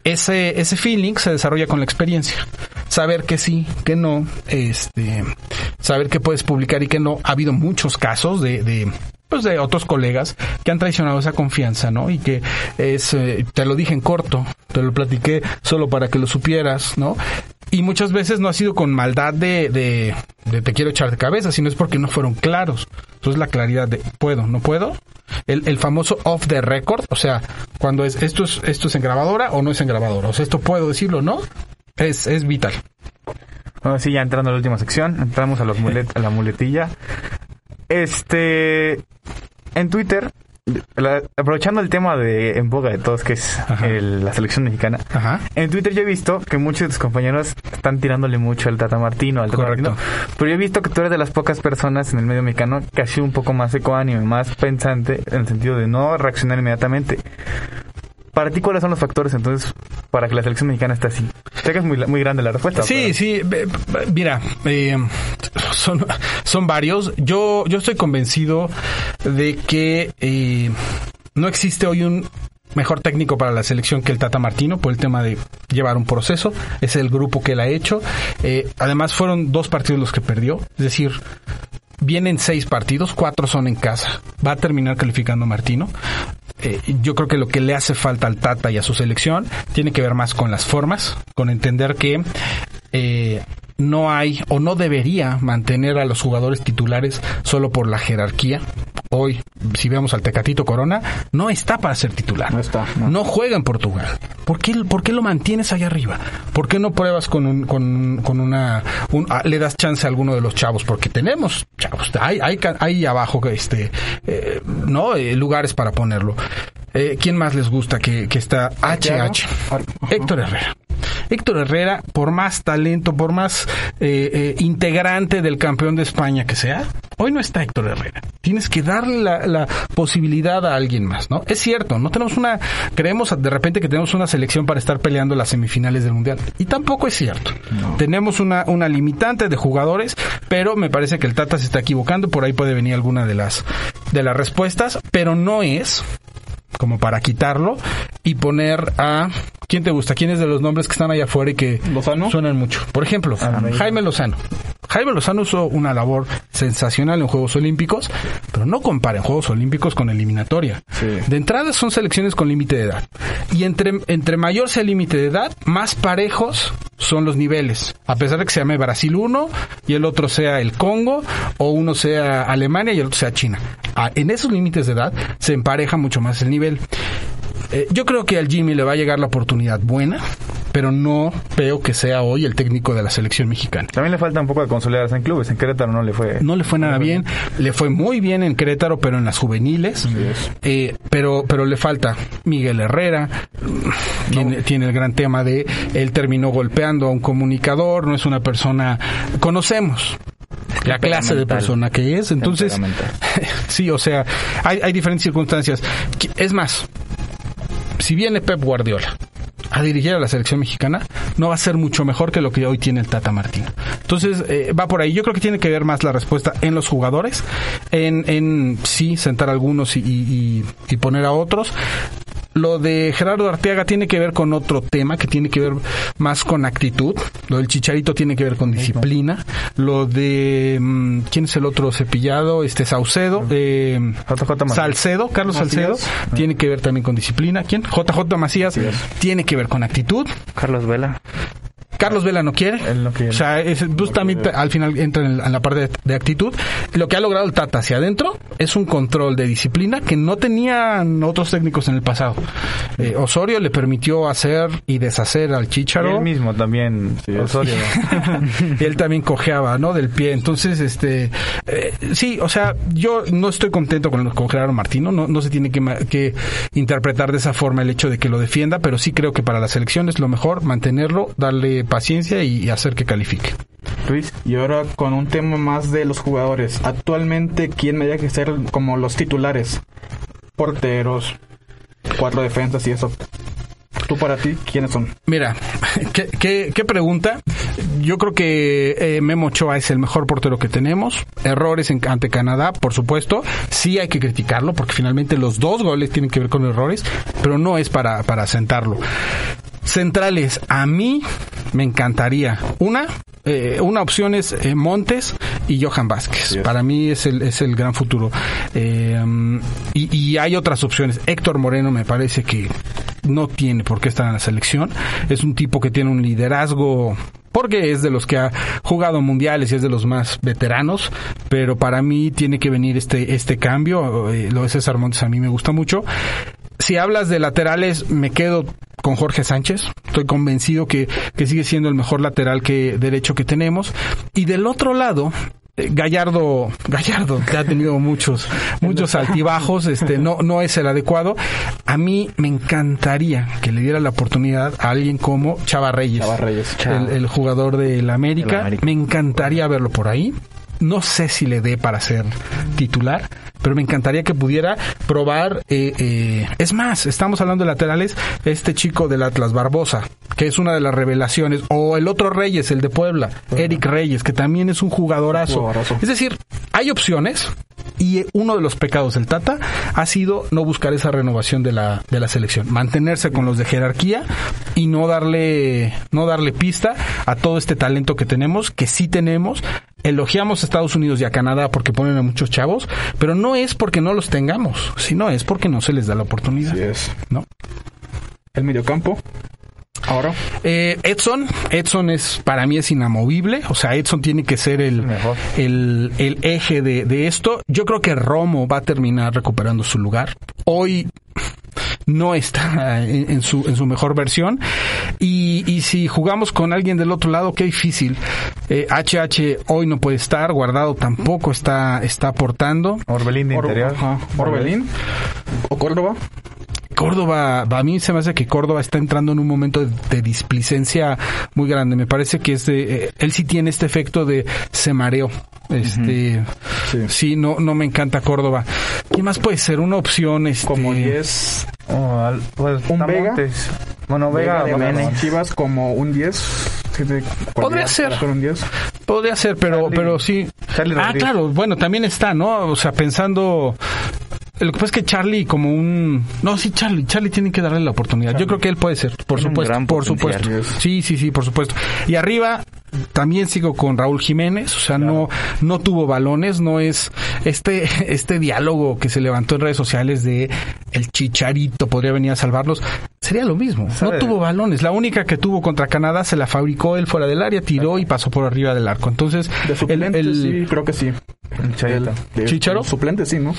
ese, ese feeling se desarrolla con la experiencia. Saber que sí, que no, este, saber que puedes publicar y que no. Ha habido muchos casos de, de pues de otros colegas que han traicionado esa confianza, ¿no? Y que es, eh, te lo dije en corto, te lo platiqué solo para que lo supieras, ¿no? Y muchas veces no ha sido con maldad de, de, te quiero echar de cabeza, sino es porque no fueron claros. Entonces la claridad de puedo, no puedo. El, el famoso off the record, o sea, cuando es esto es esto es en grabadora o no es en grabadora, o sea, esto puedo decirlo, ¿no? Es, es vital. Bueno, sí, ya entrando a la última sección, entramos a, los mulet a la muletilla. Este, en Twitter, la, aprovechando el tema de en boga de todos, que es el, la selección mexicana, Ajá. en Twitter yo he visto que muchos de tus compañeros están tirándole mucho al Tata Martino, al Tata Correcto. Martino, pero yo he visto que tú eres de las pocas personas en el medio mexicano que ha sido un poco más ecoánime, más pensante, en el sentido de no reaccionar inmediatamente. Para ti, ¿cuáles son los factores entonces para que la selección mexicana esté así? Sé que es muy, muy grande la respuesta. Sí, pero- sí, mira, eh, son, son varios. Yo, yo estoy convencido de que eh, no existe hoy un mejor técnico para la selección que el Tata Martino por el tema de llevar un proceso. Es el grupo que él ha hecho. Eh, además, fueron dos partidos los que perdió. Es decir, vienen seis partidos, cuatro son en casa. Va a terminar calificando Martino. Eh, yo creo que lo que le hace falta al Tata y a su selección tiene que ver más con las formas, con entender que eh, no hay o no debería mantener a los jugadores titulares solo por la jerarquía. Hoy, si vemos al Tecatito Corona, no está para ser titular. No está. No juega en Portugal. ¿Por qué, por qué lo mantienes allá arriba? ¿Por qué no pruebas con, un, con, con una... un- ah, le das chance a alguno de los chavos? Porque tenemos chavos. Hay, hay, hay abajo este, eh, ¿no? Eh, lugares para ponerlo. Eh, ¿Quién más les gusta que, que está HH? Héctor Herrera. Héctor Herrera, por más talento, por más eh, eh, integrante del campeón de España que sea, hoy no está Héctor Herrera. Tienes que darle la, la posibilidad a alguien más, ¿no? Es cierto, no tenemos una, creemos de repente que tenemos una selección para estar peleando las semifinales del Mundial. Y tampoco es cierto. Tenemos una, una limitante de jugadores, pero me parece que el Tata se está equivocando, por ahí puede venir alguna de las, de las respuestas, pero no es como para quitarlo y poner a ¿quién te gusta? ¿Quién es de los nombres que están allá afuera y que suenan mucho? Por ejemplo, Jaime Lozano. Jaime Lozano hizo una labor sensacional en Juegos Olímpicos, pero no comparen Juegos Olímpicos con eliminatoria. De entrada son selecciones con límite de edad. Y entre, entre mayor sea el límite de edad, más parejos son los niveles. A pesar de que se llame Brasil 1 y el otro sea el Congo, o uno sea Alemania y el otro sea China. Ah, en esos límites de edad se empareja mucho más el nivel. Eh, yo creo que al Jimmy le va a llegar la oportunidad buena, pero no veo que sea hoy el técnico de la selección mexicana. También le falta un poco de consolidarse en clubes. En Querétaro no le fue. No le fue nada bien. Le fue muy bien en Querétaro, pero en las juveniles. Eh, pero, pero le falta Miguel Herrera. Tiene, tiene el gran tema de él terminó golpeando a un comunicador. No es una persona. Conocemos la clase de persona que es. Entonces, sí, o sea, hay, hay diferentes circunstancias. Es más, si viene Pep Guardiola a dirigir a la selección mexicana, no va a ser mucho mejor que lo que hoy tiene el Tata Martino. Entonces, eh, va por ahí. Yo creo que tiene que ver más la respuesta en los jugadores, en, en sí, sentar a algunos y, y, y poner a otros. Lo de Gerardo Arteaga tiene que ver con otro tema, que tiene que ver más con actitud. Lo del Chicharito tiene que ver con disciplina. Lo de... mm, ¿Quién es el otro cepillado? Este Saucedo. Eh, Salcedo, Carlos Salcedo. Tiene que ver también con disciplina. ¿Quién? JJ Macías. Tiene que ver con actitud. Carlos Vela. Carlos Vela no quiere. O sea, es, pues, también al final entra en, en la parte de, de actitud. Lo que ha logrado el Tata hacia adentro es un control de disciplina que no tenían otros técnicos en el pasado. Eh, Osorio le permitió hacer y deshacer al Y Chícharo. él mismo también, Osorio. y él también cojeaba, ¿no? Del pie. Entonces, este, eh, sí, o sea, yo no estoy contento con, con Gerardo Martino. No, no se tiene que, que interpretar de esa forma el hecho de que lo defienda, pero sí creo que para la selección es lo mejor mantenerlo, darle paciencia y, hacer que califique. Luis, y ahora con un tema más de los jugadores. Actualmente, ¿quién me que ser como los titulares? Porteros, cuatro defensas y eso. Tú para ti, ¿quiénes son? Mira, ¿qué, qué, qué pregunta? Yo creo que eh, Memo Ochoa es el mejor portero que tenemos. Errores en- ante Canadá, por supuesto. Sí hay que criticarlo porque finalmente los dos goles tienen que ver con errores, pero no es para, para sentarlo. Centrales, a mí me encantaría. Una, eh, una opción es eh, Montes y Johan Vázquez. Para mí es el, es el gran futuro. Eh, y, y hay otras opciones. Héctor Moreno me parece que no tiene por qué estar en la selección. Es un tipo que tiene un liderazgo porque es de los que ha jugado mundiales y es de los más veteranos, pero para mí tiene que venir este este cambio. Eh, lo de César Montes a mí me gusta mucho. Si hablas de laterales, me quedo con Jorge Sánchez. Estoy convencido que, que sigue siendo el mejor lateral que derecho que tenemos. Y del otro lado, eh, Gallardo, Gallardo, que ha tenido muchos, muchos altibajos, este, no, no es el adecuado. A mí me encantaría que le diera la oportunidad a alguien como Chava Reyes, El, el jugador del América. Me encantaría verlo por ahí. No sé si le dé para ser titular, pero me encantaría que pudiera probar. eh, eh, es más, estamos hablando de laterales. Este chico del Atlas Barbosa, que es una de las revelaciones, o el otro Reyes, el de Puebla, Eric Reyes, que también es un jugadorazo. Jugadorazo. Es decir, hay opciones y uno de los pecados del Tata ha sido no buscar esa renovación de la, de la selección, mantenerse con los de jerarquía y no darle, no darle pista a todo este talento que tenemos, que sí tenemos. Elogiamos a Estados Unidos y a Canadá porque ponen a muchos chavos, pero no es porque no los tengamos, sino es porque no se les da la oportunidad. ¿no? El mediocampo. Ahora. Eh, Edson, Edson es para mí es inamovible, o sea, Edson tiene que ser el, el, el eje de, de esto. Yo creo que Romo va a terminar recuperando su lugar. Hoy no está en, en su, en su mejor versión. Y, y si jugamos con alguien del otro lado, qué difícil. Eh, HH hoy no puede estar, Guardado tampoco está, está aportando. Orbelín de Or- interior. Orbelín. O Córdoba. Córdoba, a mí se me hace que Córdoba está entrando en un momento de, de displicencia muy grande. Me parece que es de, eh, él sí tiene este efecto de se mareó. Este, sí. no, no me encanta Córdoba. ¿Qué más puede ser? Una opción, este... Como 10. pues, un Vega. Bueno, Vega, Vega de Chivas como un 10. Tiene Podría ser. para un 10. Podría ser, pero, Charlie- pero sí. Charlie ah, claro, bueno, también está, ¿no? O sea, pensando. Lo que pasa es que Charlie como un... No, sí, Charlie. Charlie tiene que darle la oportunidad. Yo creo que él puede ser, por supuesto. Por potencial. supuesto. Sí, sí, sí, por supuesto. Y arriba también sigo con Raúl Jiménez. O sea, no, no tuvo balones. No es este, este diálogo que se levantó en redes sociales de el chicharito podría venir a salvarlos. Sería lo mismo. No tuvo balones. La única que tuvo contra Canadá se la fabricó él fuera del área, tiró y pasó por arriba del arco. Entonces, De suplente, el- el- sí, creo que sí. El- ¿Chícharo? Suplente, sí, ¿no?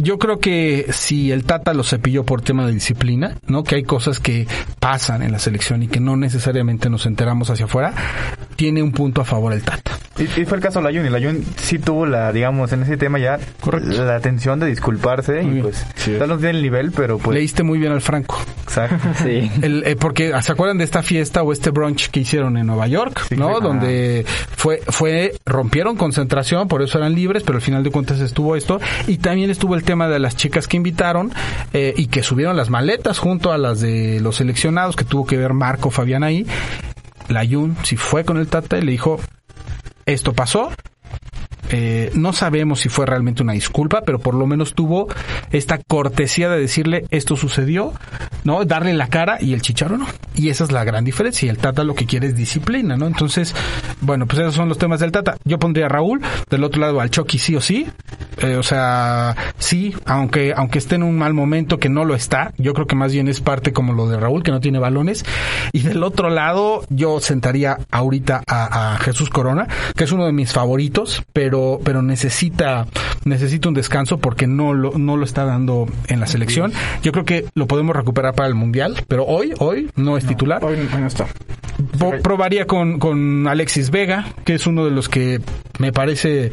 yo creo que si el Tata lo cepilló por tema de disciplina, ¿no? Que hay cosas que pasan en la selección y que no necesariamente nos enteramos hacia afuera, tiene un punto a favor el Tata. Y, y fue el caso de Layun, y Layun sí tuvo la, digamos, en ese tema ya, Correcto. la atención de disculparse, Muy y pues, tal no tiene el nivel, pero pues, Leíste muy bien al Franco. exacto. Sí. El, eh, porque se acuerdan de esta fiesta o este brunch que hicieron en Nueva York, Sí, ¿no? sí. Donde fue, fue, rompieron concentración, por eso eran libres, pero al final de cuentas estuvo esto. Y también estuvo el tema de las chicas que invitaron eh, y que subieron las maletas junto a las de los seleccionados, que tuvo que ver Marco Fabián ahí. La Jun si fue con el Tata y le dijo, esto pasó. Eh, no sabemos si fue realmente una disculpa, pero por lo menos tuvo esta cortesía de decirle esto sucedió, ¿no? Darle la cara y el chicharo no. Y esa es la gran diferencia. Y el Tata lo que quiere es disciplina, ¿no? Entonces, bueno, pues esos son los temas del Tata. Yo pondría a Raúl, del otro lado al Chucky sí o sí. Eh, o sea, sí, aunque, aunque esté en un mal momento, que no lo está, yo creo que más bien es parte como lo de Raúl, que no tiene balones. Y del otro lado, yo sentaría ahorita a, a Jesús Corona, que es uno de mis favoritos, pero, pero necesita, necesita un descanso porque no lo, no lo está dando en la selección. Yo creo que lo podemos recuperar para el Mundial, pero hoy, hoy no es titular. Hoy, no está. Probaría con, con Alexis Vega, que es uno de los que me parece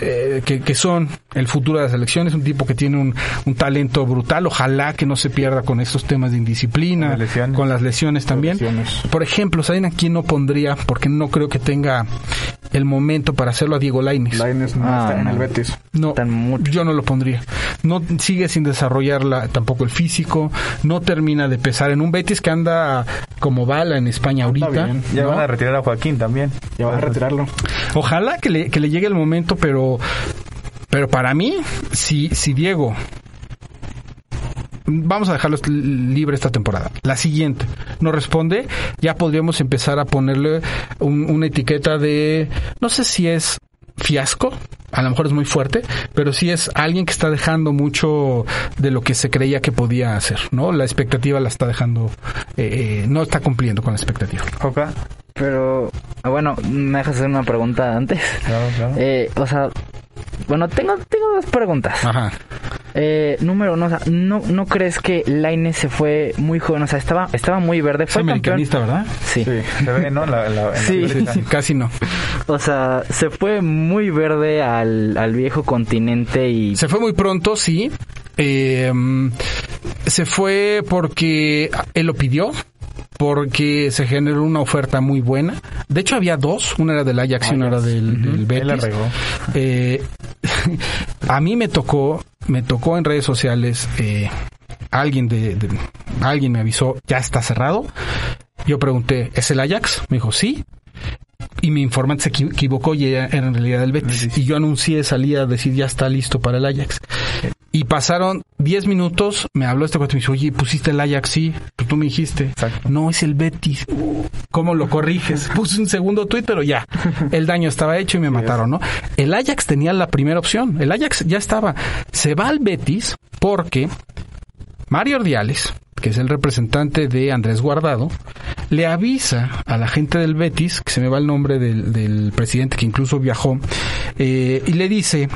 eh, que, que son el futuro de la selección. Es un tipo que tiene un, un talento brutal. Ojalá que no se pierda con estos temas de indisciplina, Con las lesiones. con las lesiones también. lesiones. Por ejemplo, ¿saben a quién no pondría? Porque no creo que tenga el momento para hacerlo a Diego Lainez. Lainez no Ah, está en el Betis. No, yo no lo pondría. No sigue sin desarrollar la- tampoco el físico. No termina de pesar en un Betis que anda como bala en España ahorita. bien. Ya ¿no? van a retirar a Joaquín también. Ya van a retirarlo. Ojalá que le, que le llegue el momento, pero, pero para mí, si, si Diego, vamos a dejarlo libre esta temporada. La siguiente no responde, ya podríamos empezar a ponerle un- una etiqueta de, no sé si es fiasco, a lo mejor es muy fuerte, pero sí es alguien que está dejando mucho de lo que se creía que podía hacer, ¿no? La expectativa la está dejando, eh, eh, no está cumpliendo con la expectativa. Joca. Pero, ah, bueno, me dejas hacer una pregunta antes. Claro, claro. Eh, o sea, bueno, tengo, tengo dos preguntas. Ajá. Eh, número uno, o sea, ¿no, ¿no crees que Laine se fue muy joven? O sea, estaba, estaba muy verde. Es Fue campeón. americanista, ¿verdad? Sí. Se ve, ¿no? La, la- en la Sí. película. Casi no. O sea, se fue muy verde al, al viejo continente y... Se fue muy pronto, sí. Eh, se fue porque él lo pidió, porque se generó una oferta muy buena. De hecho, había dos, una era del Ajax y una era del, del Él la Betis. regó. Eh, a mí me tocó, me tocó en redes sociales, eh, alguien de, de- alguien me avisó, ya está cerrado. Yo pregunté, ¿es el Ajax? Me dijo, sí. Y mi informante se equi- equivocó y era era en realidad el Betis. Y yo anuncié, salía a decir, ya está listo para el Ajax. Y pasaron 10 minutos, me habló este cuate y me dijo, oye, pusiste el Ajax, sí, pero tú me dijiste, Exacto. no, es el Betis. ¿Cómo lo corriges? Puse un segundo tuit, pero ya, el daño estaba hecho y me mataron, ¿no? El Ajax tenía la primera opción, el Ajax ya estaba. Se va al Betis porque Mario Ordiales, que es el representante de Andrés Guardado, le avisa a la gente del Betis, que se me va el nombre del, del presidente que incluso viajó, eh, y le dice,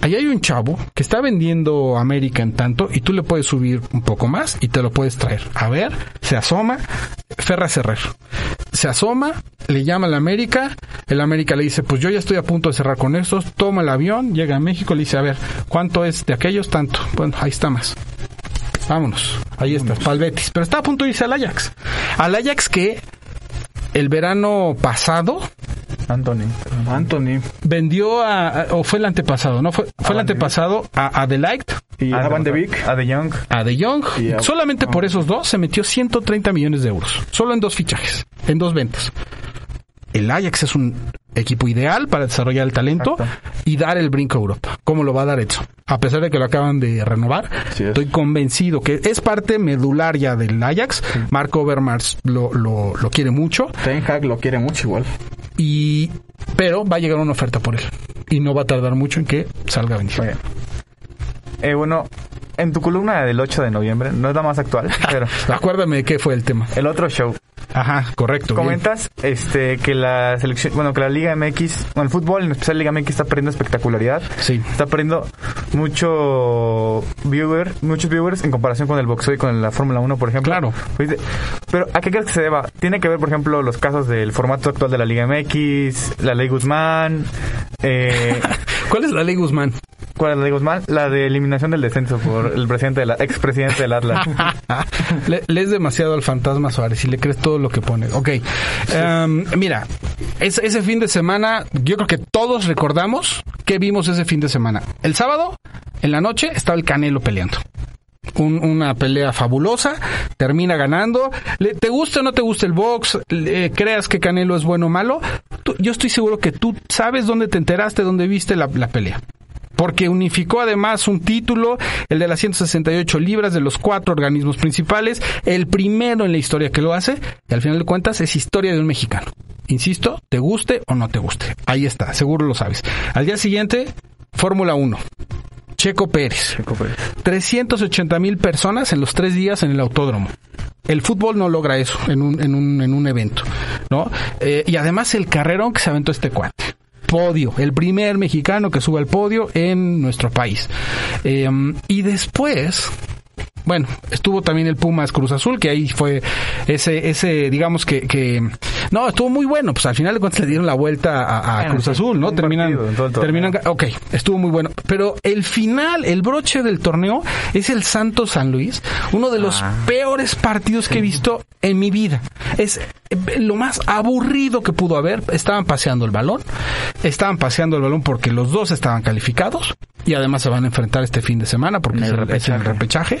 Ahí hay un chavo que está vendiendo América en tanto y tú le puedes subir un poco más y te lo puedes traer. A ver, se asoma, Ferra Cerrer. Se asoma, le llama a la América, el América le dice, pues yo ya estoy a punto de cerrar con estos, toma el avión, llega a México, le dice, a ver, ¿cuánto es de aquellos? Tanto. Bueno, ahí está más. Vámonos. Ahí está, pa'l Betis. Pero está a punto de irse al Ajax. Al Ajax que el verano pasado Anthony. Anthony. vendió a, a- o fue el antepasado, ¿no? Fue, fue el antepasado a, a The Light, Y Ah, a Van de Beek. A De Jong. a De Jong. Y a- Solamente por esos dos se metió 130 millones de euros. Solo en dos fichajes, en dos ventas. El Ajax es un equipo ideal para desarrollar el talento Exacto. y dar el brinco a Europa. ¿Cómo lo va a dar Edson? A pesar de que lo acaban de renovar, es. estoy convencido que es parte medular ya del Ajax. Marco Overmars lo, lo, lo quiere mucho. Ten Hag lo quiere mucho igual. Y pero va a llegar una oferta por él y no va a tardar mucho en que salga vendido. Eh, bueno, en tu columna del 8 de noviembre, no es la más actual, pero Acuérdame de qué fue el tema. el otro show. Ajá, correcto. bien. Comentas este que la selección, bueno, que la Liga MX, bueno, el fútbol, en especial Liga MX está perdiendo espectacularidad. Sí. Está perdiendo mucho viewer, muchos viewers en comparación con el boxeo y con la Fórmula 1, por ejemplo. Claro. Pero ¿a qué crees que se deba? Tiene que ver, por ejemplo, los casos del formato actual de la Liga MX, la Ley Guzmán, eh, ¿Cuál es la ley Guzmán? ¿Cuál es la Guzmán? La de eliminación del descenso por el presidente de la expresidente del Atlas. le, lees demasiado al fantasma Suárez y le crees todo lo que pone. Ok. Em, mira, ese, ese fin de semana, yo creo que todos recordamos que vimos ese fin de semana. El sábado, en la noche, estaba el Canelo peleando. Un- una pelea fabulosa, termina ganando. Le- ¿Te gusta o no te gusta el box? Le- ¿Creas que Canelo es bueno o malo? Yo estoy seguro que tú sabes dónde te enteraste, dónde viste la pelea. Porque unificó además un título, el de las 168 libras de los cuatro organismos principales, el primero en la historia que lo hace, y al final de cuentas es historia de un mexicano. Insisto, te guste o no te guste. Ahí está, seguro lo sabes. Al día siguiente, Fórmula 1. Checo Pérez. 380 mil personas en los tres días en el autódromo. El fútbol no logra eso en un, en un, en un evento, ¿no? Eh, y además el carrerón que se aventó este cuate. Podio, el primer mexicano que sube al podio en nuestro país. Eh, y después, bueno, estuvo también el Pumas Cruz Azul, que ahí fue ese, ese, digamos que, que, no, estuvo muy bueno, pues al final de cuentas le dieron la vuelta a, a Bueno, Cruz sí, Azul, ¿no? Terminan, partido el terminan, ok, estuvo muy bueno, pero el final, el broche del torneo es el Santos San Luis, uno de los peores partidos que he visto en mi vida. Es eh, lo más aburrido que pudo haber. Estaban paseando el balón, estaban paseando el balón porque los dos estaban calificados y además se van a enfrentar este fin de semana porque En es el el, es el repechaje.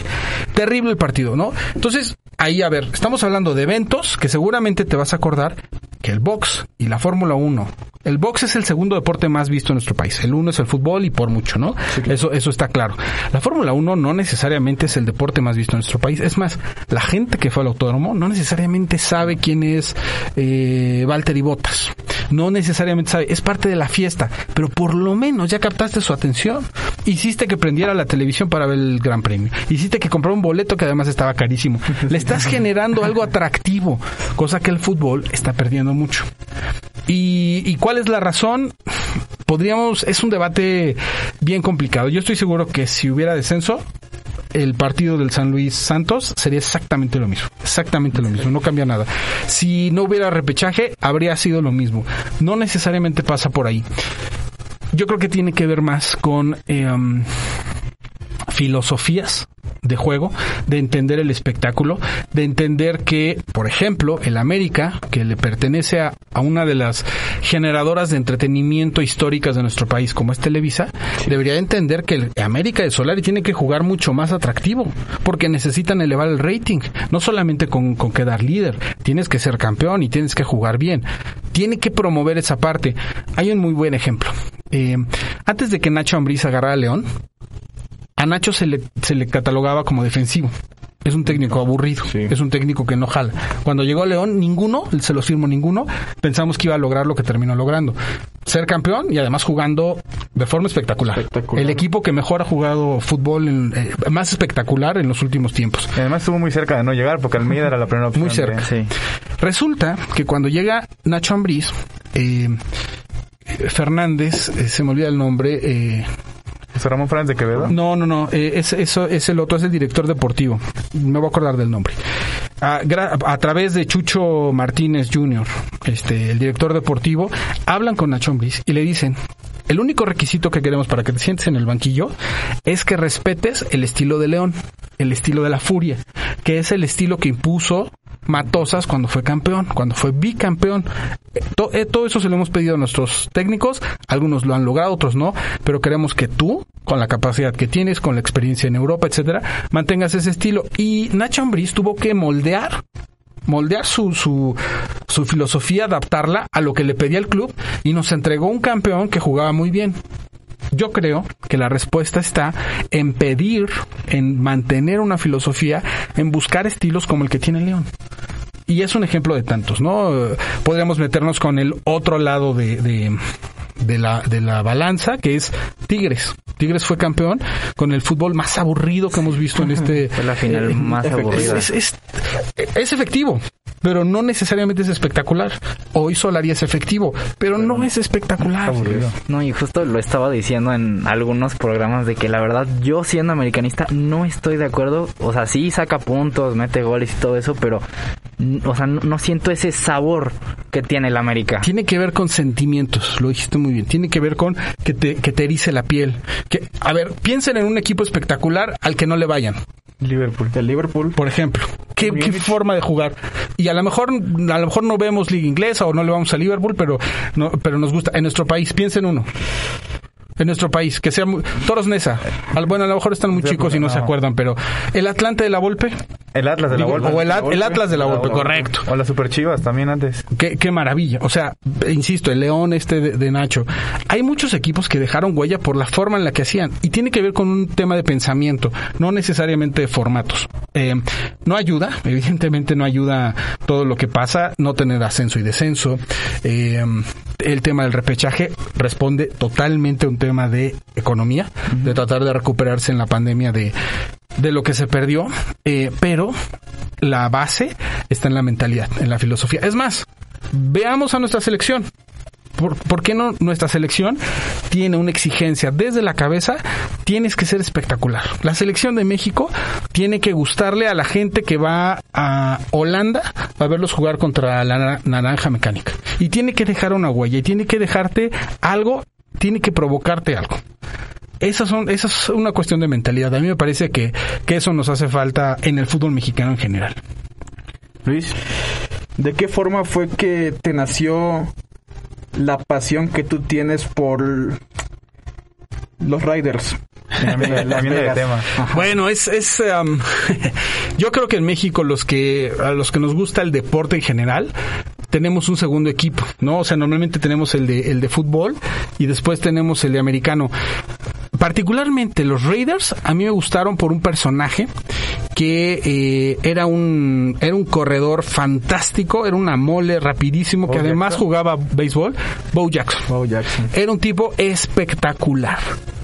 Terrible el partido, ¿no? Entonces, ahí a ver, estamos hablando de eventos que seguramente te vas a acordar que el box y la Fórmula 1. El box es el segundo deporte más visto en nuestro país. El uno es el fútbol y por mucho, ¿no? Eso eso está claro. La Fórmula 1 no necesariamente es el deporte más visto en nuestro país. Es más, la gente que fue al autódromo no necesariamente sabe quién es eh, Valtteri Bottas. No necesariamente sabe. Es parte de la fiesta. Pero por lo menos ya captaste su atención. Hiciste que prendiera la televisión para ver el Gran Premio. Hiciste que comprara un boleto que además estaba carísimo. estás generando algo atractivo. Cosa que el fútbol está perdiendo mucho. ¿Y, cuál es la razón? Podríamos, es un debate bien complicado. Yo estoy seguro que si hubiera descenso, el partido del San Luis Santos sería exactamente lo mismo. Exactamente lo mismo, no cambia nada. Si no hubiera repechaje, habría sido lo mismo. No necesariamente pasa por ahí. Yo creo que tiene que ver más con um, filosofías de juego, de entender el espectáculo, de entender que, por ejemplo, el América, que le pertenece a, a una de las generadoras de entretenimiento históricas de nuestro país, como es Televisa, debería entender que el América de Solari tiene que jugar mucho más atractivo, porque necesitan elevar el rating, no solamente con, con quedar líder, tienes que ser campeón y tienes que jugar bien, tiene que promover esa parte. Hay un muy buen ejemplo. Eh, antes de que Nacho Ambriz agarrara a León, a Nacho se le, se le catalogaba como defensivo. Es un técnico aburrido, es un técnico que no jala. Cuando llegó a León, ninguno, se los firmo ninguno, pensamos que iba a lograr lo que terminó logrando. Ser campeón y además jugando de forma espectacular. El equipo que mejor ha jugado fútbol en- eh, más espectacular en los últimos tiempos. Además estuvo muy cerca de no llegar porque Almeida era la primera opción. Muy cerca. de- Resulta que cuando llega Nacho Ambriz, eh, Fernández, eh, se me olvida el nombre, eh, José Ramón Fernández de Quevedo. no, no, no. eh, es, eso es el otro, es el director deportivo. Me voy a acordar del nombre. A, gra- a través de Chucho Martínez Jr., este, el director deportivo, hablan con Nacho Ambriz y le dicen, El único requisito que queremos para que te sientes en el banquillo es que respetes el estilo de León, el estilo de la furia, que es el estilo que impuso Matosas cuando fue campeón, cuando fue bicampeón. Eh, to- todo eso se lo hemos pedido a nuestros técnicos, algunos lo han logrado, otros no, pero queremos que tú, con la capacidad que tienes, con la experiencia en Europa, etcétera, mantengas ese estilo. Y Nacho Ambriz tuvo que moldear moldear su, su, su filosofía, adaptarla a lo que le pedía el club y nos entregó un campeón que jugaba muy bien. Yo creo que la respuesta está en pedir, en mantener una filosofía, en buscar estilos como el que tiene León. Y es un ejemplo de tantos, ¿no? Podríamos meternos con el otro lado de, de, de la, de la balanza, que es Tigres. Tigres fue campeón con el fútbol más aburrido que hemos visto en este... Fue la final eh, más es- aburrida. Es, es- es efectivo, pero no necesariamente es espectacular. Hoy Solari es efectivo, pero no es espectacular. No, y justo lo estaba diciendo en algunos programas de que la verdad yo siendo americanista no estoy de acuerdo. O sea, sí saca puntos, mete goles y todo eso, pero o sea, no, no siento ese sabor que tiene el América. Tiene que ver con sentimientos, lo dijiste muy bien. Tiene que ver con que te, que te erice la piel. Que, a ver, piensen en un equipo espectacular al que no le vayan. Liverpool. El Liverpool. Por ejemplo, ¿qué, qué forma de jugar? Y a lo mejor, a lo mejor no vemos liga inglesa o no le vamos a Liverpool, pero no, pero nos gusta. En nuestro país, piensen uno. En nuestro país, que sea muy, Toros Nesa. Al- Bueno, a lo mejor están muy chicos y no, se acuerdan, pero el Atlante de la Volpe. El Atlas de la Volpe. o el At- el Atlas de la Volpe, correcto. O las Super Chivas también antes. Qué, qué maravilla. O sea, insisto, el León este de, de Nacho. Hay muchos equipos que dejaron huella por la forma en la que hacían. Y tiene que ver con un tema de pensamiento, no necesariamente de formatos. Eh, no ayuda, evidentemente no ayuda todo lo que pasa, no tener ascenso y descenso. Eh, el tema del repechaje responde totalmente a un tema de economía, de tratar de recuperarse en la pandemia de, de lo que se perdió, eh, pero la base está en la mentalidad, en la filosofía. Es más, veamos a nuestra selección. ¿Por, por qué no nuestra selección tiene una exigencia desde la cabeza? Tienes que ser espectacular. La selección de México tiene que gustarle a la gente que va a Holanda a verlos jugar contra la na- naranja mecánica. Y tiene que dejar una huella y tiene que dejarte algo, tiene que provocarte algo. Esas son, esa es una cuestión de mentalidad. A mí me parece que, que eso nos hace falta en el fútbol mexicano en general. Luis, ¿de qué forma fue que te nació la pasión que tú tienes por los Riders? De- tema. Bueno, es, es um, yo creo que en México los que a los que nos gusta el deporte en general tenemos un segundo equipo, ¿no? O sea, normalmente tenemos el de el de fútbol y después tenemos el de americano. Particularmente los Raiders a mí me gustaron por un personaje que eh, era un era un corredor fantástico, era una mole rapidísimo que además jugaba béisbol, Bo Jackson. Bo Jackson. Era un tipo espectacular.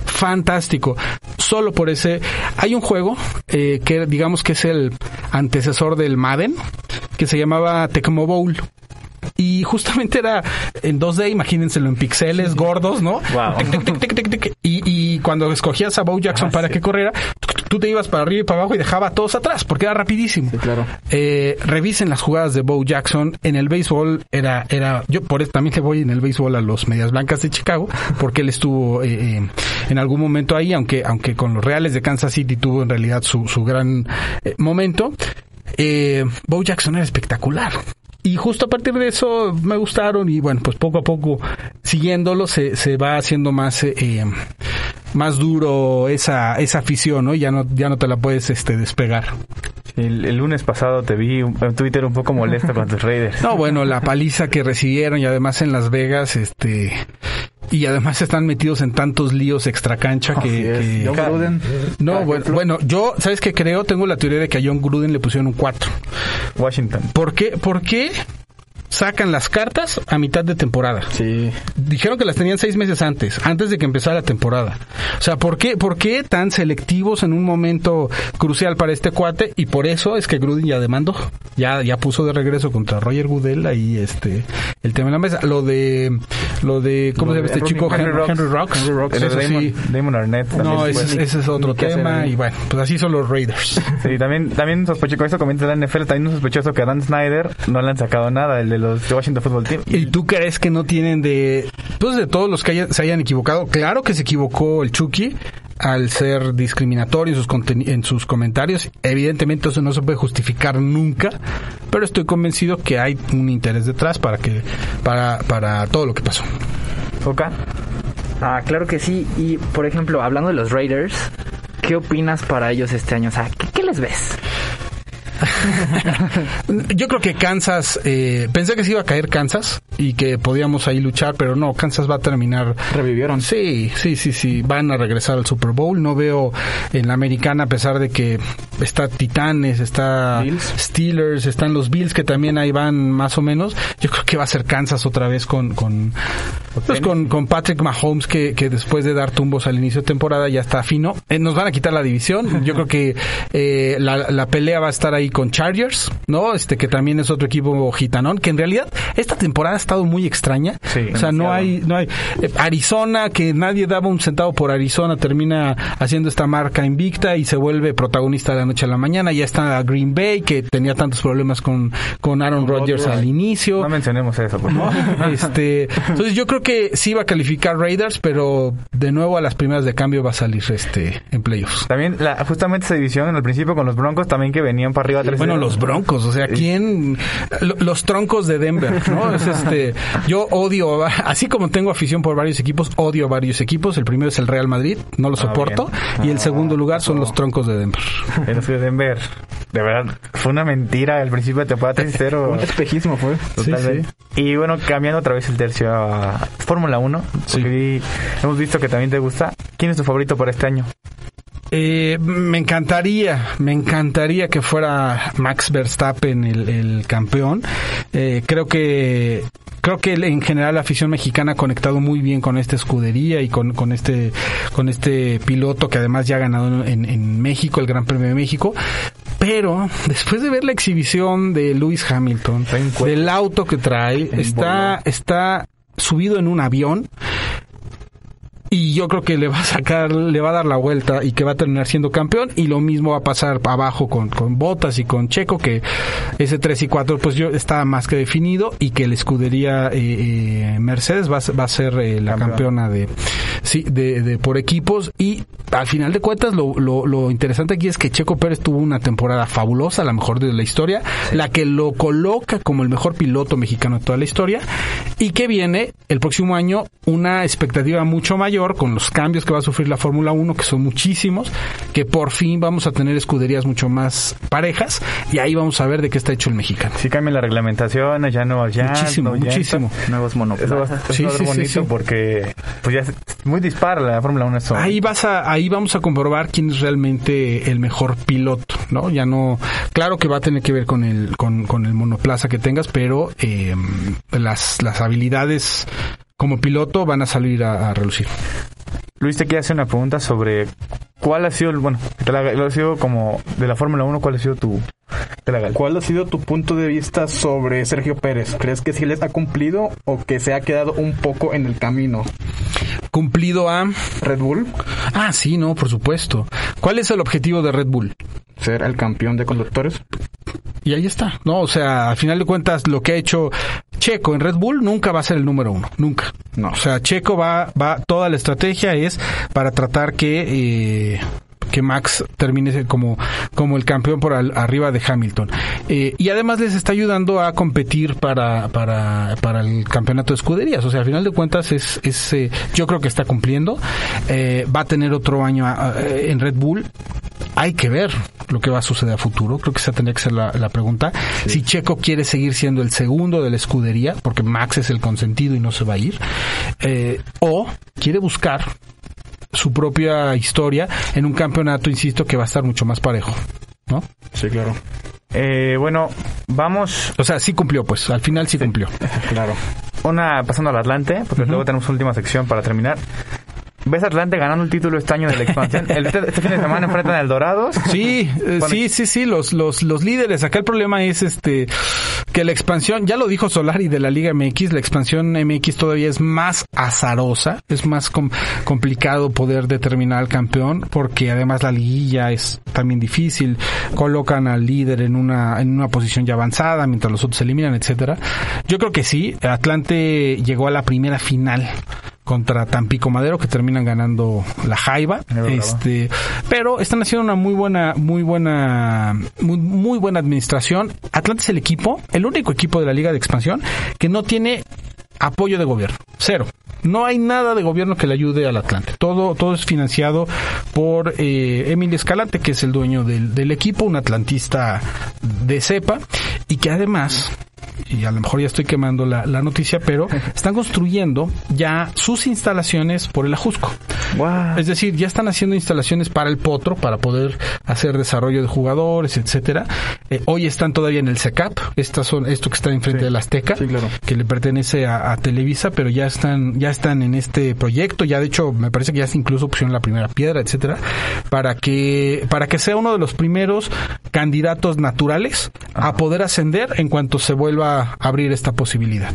Fantástico. Solo por ese. Hay un juego eh, que digamos que es el antecesor del Madden, que se llamaba Tecmo Bowl. Y justamente era en 2D, imagínenselo en pixeles gordos, ¿no? Wow. Tic, tic, tic, tic, tic, tic. Y, y cuando escogías a Bo Jackson para que corriera, tú te ibas para arriba y para abajo y dejaba a todos atrás, porque era rapidísimo. Sí, claro. Eh, revisen las jugadas de Bo Jackson. En el béisbol era, era, yo por eso también le voy en el béisbol a los Medias Blancas de Chicago, porque él estuvo eh, eh, en algún momento ahí, aunque, aunque con los Reales de Kansas City tuvo en realidad su, su gran eh, momento. Eh, Bo Jackson era espectacular. Y justo a partir de eso me gustaron y bueno, pues poco a poco siguiéndolo se, se va haciendo más, eh, eh, más duro esa, esa afición, ¿no? Ya no, ya no te la puedes este, despegar. El, el lunes pasado te vi en Twitter un poco molesto con tus Raiders. No, bueno, la paliza que recibieron y además en Las Vegas, este, y además están metidos en tantos líos extracancha que, es. que- John Gruden. no, bueno, bueno, yo, ¿sabes qué creo? Tengo la teoría de que a John Gruden le pusieron un 4. Washington. ¿Por qué? ¿Por qué sacan las cartas a mitad de temporada? Sí. Dijeron que las tenían seis meses antes, antes de que empezara la temporada. O sea, ¿por qué, ¿por qué tan selectivos en un momento crucial para este cuate? Y por eso es que Gruden ya demandó. Ya, ya puso de regreso contra Roger Goodell ahí este, el tema en la mesa. Lo de, lo de, ¿cómo Lo se llama de este Ronnie- chico? Henry Henry, Rocks. Henry Rocks. Henry Rocks. El de Eso Damon, sí. Damon Arnett. No, ese, es- ese es otro tema. Y bueno, pues así son los Raiders. Sí, también, también sospeché con eso comienza la NFL, también un sospechoso que a Dan Snyder no le han sacado nada, el de los de Washington Football Team. ¿Y tú crees que no tienen de, pues de todos los que haya- se hayan equivocado? Claro que se equivocó el Chucky al ser discriminatorio en sus, conten- en sus comentarios. Evidentemente eso no se puede justificar nunca, pero estoy convencido que hay un interés detrás para que, para, para todo lo que pasó. Oka. Ah, claro que sí. Y, por ejemplo, hablando de los Raiders, ¿qué opinas para ellos este año? O sea, ¿qué, qué les ves? Yo creo que Kansas, eh, pensé que se iba a caer Kansas y que podíamos ahí luchar, pero no, Kansas va a terminar. Revivieron. Sí, sí, sí, sí, van a regresar al Super Bowl. No veo en la americana, a pesar de que está Titanes, está Bills. Steelers, están los Bills que también ahí van más o menos. Yo creo que va a ser Kansas otra vez con, con, pues con, con Patrick Mahomes que, que después de dar tumbos al inicio de temporada ya está fino. Eh, nos van a quitar la división. Yo creo que eh, la, la pelea va a estar ahí con Chargers, ¿no? Este que también es otro equipo gitanón, que en realidad esta temporada ha estado muy extraña. Sí, o sea, no hay, no hay eh, Arizona, que nadie daba un centavo por Arizona, termina haciendo esta marca invicta y se vuelve protagonista de la noche a la mañana. Ya está Green Bay, que tenía tantos problemas con, con Aaron Rodgers al inicio. No mencionemos eso, por ¿no? favor. Este, entonces yo creo que sí va a calificar Raiders, pero de nuevo a las primeras de cambio va a salir este en playoffs. También, la, justamente esa división al principio con los Broncos también que venían para arriba. 3-0. Bueno, los Broncos, o sea, ¿quién? Lo- Los troncos de Denver, ¿no? Es este, yo odio, así como tengo afición por varios equipos, odio varios equipos. El primero es el Real Madrid, no lo Ah, soporto. Y el segundo lugar son los troncos de Denver. El de Denver. De verdad, fue una mentira al principio de temporada 3-0. Un espejismo fue. Totalmente. Y bueno, cambiando otra vez el tercio a Fórmula 1, porque vi- hemos visto que también te gusta. ¿Quién es tu favorito para este año? Eh, me encantaría, me encantaría que fuera Max Verstappen el, el campeón. Eh, creo que creo que en general la afición mexicana ha conectado muy bien con esta escudería y con, con este con este piloto que además ya ha ganado en, en México el Gran Premio de México. Pero después de ver la exhibición de Lewis Hamilton, del auto que trae, está está subido en un avión y yo creo que le va a sacar, le va a dar la vuelta y que va a terminar siendo campeón. Y lo mismo va a pasar abajo con, con Botas y con Checo que ese 3 y 4 pues yo está más que definido y que la escudería eh, eh, Mercedes va, a ser- va a ser eh, la campeona de, sí, de, de por equipos. Y al final de cuentas lo, lo, lo interesante aquí es que Checo Pérez tuvo una temporada fabulosa, la mejor de la historia, la que lo coloca como el mejor piloto mexicano de toda la historia. Y que viene el próximo año una expectativa mucho mayor con los cambios que va a sufrir la Fórmula 1, que son muchísimos, que por fin vamos a tener escuderías mucho más parejas y ahí vamos a ver de qué está hecho el mexicano. Si cambian las reglamentaciones, ya no ya Muchísimo, muchísimo. Nuevos monoplazas. eso Sí, va a ser sí, sí, bonito sí. porque pues ya es muy dispara la Fórmula 1 eso. Ahí vas a, ahí vamos a comprobar quién es realmente el mejor piloto, ¿no? Ya no, claro que va a tener que ver con el, con, con el monoplaza que tengas, pero eh, las, las habilidades como piloto van a salir a, relucir. Luis te quiere hacer una pregunta sobre cuál ha sido, bueno, ha sido como de la Fórmula 1, cuál ha sido tu... ¿Cuál ha sido tu punto de vista sobre Sergio Pérez? ¿Crees que sí les ha cumplido o que se ha quedado un poco en el camino? Cumplido a Red Bull, Ah, sí, no, por supuesto. ¿Cuál es el objetivo de Red Bull? ser el campeón de conductores. Y ahí está, ¿no? O sea, al final de cuentas, lo que ha hecho Checo en Red Bull nunca va a ser el número uno, nunca. No. O sea, Checo va, va, toda la estrategia es para tratar que, eh, que Max termine como, como el campeón por al- arriba de Hamilton. Eh, y además les está ayudando a competir para, para, para el campeonato de escuderías. O sea, al final de cuentas es, es eh, yo creo que está cumpliendo. Eh, va a tener otro año en Red Bull. Hay que ver lo que va a suceder a futuro. Creo que esa tendría que ser la, la pregunta. Si Checo quiere seguir siendo el segundo de la escudería, porque Max es el consentido y no se va a ir, o quiere buscar su propia historia en un campeonato, insisto, que va a estar mucho más parejo. ¿No? Sí, claro. Eh, bueno, vamos O sea, sí cumplió, pues. Al final sí, cumplió. Claro. una pasando al Atlante, porque luego tenemos última sección para terminar. Ves a Atlante ganando el título este año de la expansión. El- este, este fin de semana enfrentan al Dorados. Sí, eh, sí, sí, sí, los, los, los líderes. Acá el problema es este que la expansión, ya lo dijo Solari de la Liga MX, la expansión MX todavía es más azarosa, es más com- complicado poder determinar al campeón, porque además la liguilla es también difícil, colocan al líder en una, en una posición ya avanzada, mientras los otros se eliminan, etcétera. Yo creo que sí, Atlante llegó a la primera final contra Tampico Madero que terminan ganando la Jaiba. Este pero están haciendo una muy buena muy buena muy, muy buena administración. Atlante es el equipo el único equipo de la liga de expansión que no tiene apoyo de gobierno. Cero. No hay nada de gobierno que le ayude al Atlante. Todo, todo es financiado por eh, Emilio Escalante, que es el dueño del, del equipo, un atlantista de cepa, y que además, y a lo mejor ya estoy quemando la, la noticia, pero están construyendo ya sus instalaciones por el Ajusco. Es decir, ya están haciendo instalaciones para el Potro, para poder hacer desarrollo de jugadores, etcétera. Eh, hoy están todavía en el SECAP, estas son, esto que está enfrente de la Azteca, que le pertenece a, a Televisa, pero ya están, ya están en este proyecto, ya de hecho me parece que ya se incluso pusieron la primera piedra, etcétera, para que, para que sea uno de los primeros candidatos naturales a poder ascender en cuanto se vuelva a abrir esta posibilidad.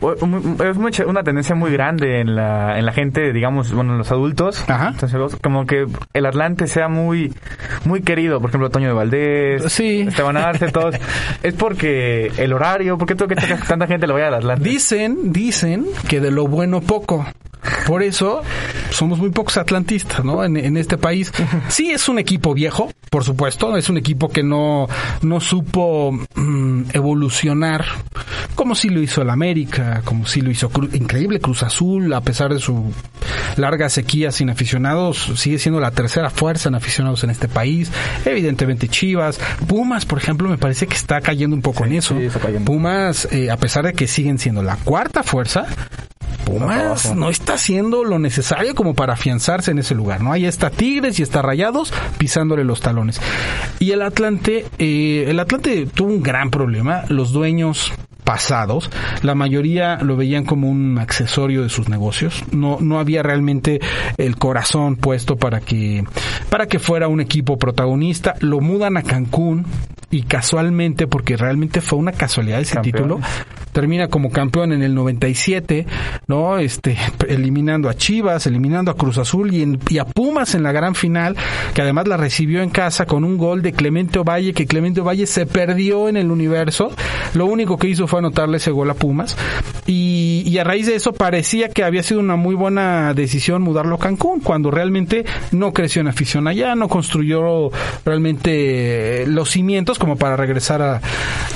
Es una tendencia muy grande en la, en la gente, digamos, bueno, en los adultos. Entonces, como que el Atlante sea muy, muy querido. Por ejemplo, Toño de Valdés, Esteban Arce, todos. es porque el horario, ¿por qué tengo que que tanta gente le vaya al Atlante? Dicen, dicen que de lo bueno poco. Por eso somos muy pocos atlantistas, ¿no? En, en este país. Sí es un equipo viejo, por supuesto. Es un equipo que no, no supo mm, evolucionar como sí lo hizo el América, como sí lo hizo Cru- increíble Cruz Azul, a pesar de su larga sequía sin aficionados, sigue siendo la tercera fuerza en aficionados en este país. Evidentemente Chivas, Pumas, por ejemplo, me parece que está cayendo un poco en eso. Pumas, eh, a pesar de que siguen siendo la cuarta fuerza, Pumas no está haciendo lo necesario como para afianzarse en ese lugar, ¿no? Ahí está Tigres y está Rayados pisándole los talones. Y el Atlante, eh, el Atlante tuvo un gran problema. Los dueños pasados, la mayoría lo veían como un accesorio de sus negocios. No, no había realmente el corazón puesto para que, para que fuera un equipo protagonista. Lo mudan a Cancún y casualmente, porque realmente fue una casualidad ese título, termina como campeón en el 97, ¿no? Este, eliminando a Chivas, eliminando a Cruz Azul y, en- y a Pumas en la gran final, que además la recibió en casa con un gol de Clemente Ovalle, que Clemente Ovalle se perdió en el universo. Lo único que hizo fue anotarle ese gol a Pumas. Y, y a raíz de eso parecía que había sido una muy buena decisión mudarlo a Cancún, cuando realmente no creció en afición allá, no construyó realmente los cimientos como para regresar a-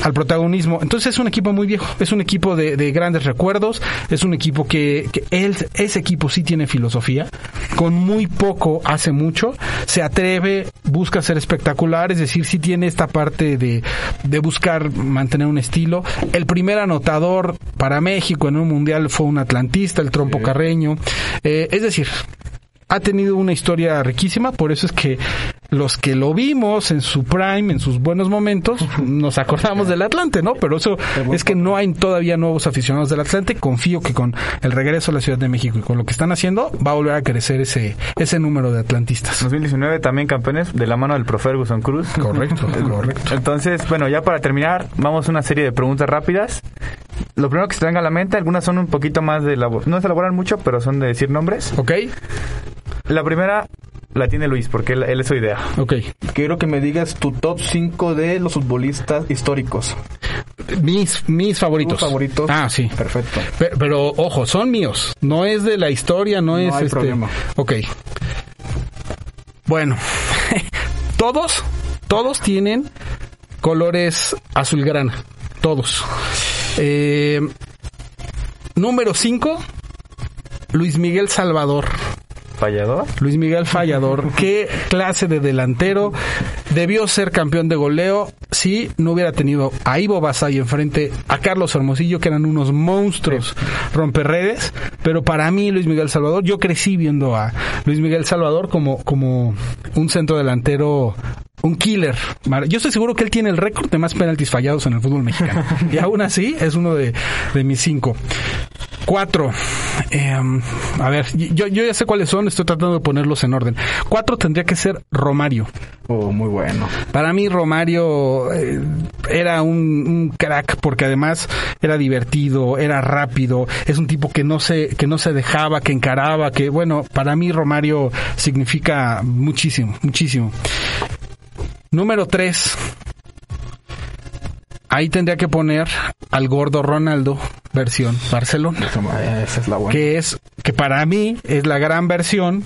al protagonismo. Entonces es un equipo muy viejo, es un equipo de, de grandes recuerdos, es un equipo que, que él, ese equipo sí tiene filosofía, con muy poco hace mucho, se atreve, busca ser espectacular, es decir, sí tiene esta parte de, de buscar mantener un estilo. El primer anotador para México en un mundial fue un atlantista, el trompo carreño. Eh, es decir, ha tenido una historia riquísima, por eso es que los que lo vimos en su prime, en sus buenos momentos, nos acordamos del Atlante, ¿no? Pero eso es que no hay todavía nuevos aficionados del Atlante. Confío que con el regreso a la Ciudad de México y con lo que están haciendo, va a volver a crecer ese, ese número de atlantistas. 2019 también campeones de la mano del Pro Ferguson Cruz. Correcto, correcto. Entonces, bueno, ya para terminar, vamos a una serie de preguntas rápidas. Lo primero que se te venga a la mente, algunas son un poquito más de no se elaboran mucho, pero son de decir nombres. Ok. La primera la tiene Luis, porque él, él es su idea. Ok. Quiero que me digas tu top 5 de los futbolistas históricos. Mis, mis favoritos. ¿Tus favoritos? Ah, sí. Perfecto. Pero, pero, ojo, son míos. No es de la historia, no, No es hay este. problema. Ok. Bueno, todos, todos tienen colores azulgrana. Todos. Eh, número 5, Luis Miguel Salvador. ¿Fallador? Luis Miguel Fallador. Qué clase de delantero. Debió ser campeón de goleo si no hubiera tenido a Ivo Basay enfrente, a Carlos Hermosillo, que eran unos monstruos romperredes. Pero para mí, Luis Miguel Salvador, yo crecí viendo a Luis Miguel Salvador como, como un centro delantero un killer. Yo estoy seguro que él tiene el récord de más penaltis fallados en el fútbol mexicano. y aún así es uno de, de mis cinco. Cuatro. Eh, a ver, yo, yo ya sé cuáles son, estoy tratando de ponerlos en orden. Cuatro tendría que ser Romario. Oh, muy bueno. Para mí Romario eh, era un, un crack porque además era divertido, era rápido, es un tipo que no se que no se dejaba, que encaraba, que bueno, para mí Romario significa muchísimo, muchísimo. Número tres. Ahí tendría que poner al gordo Ronaldo versión Barcelona. Esa es la buena. Que es, que para mí es la gran versión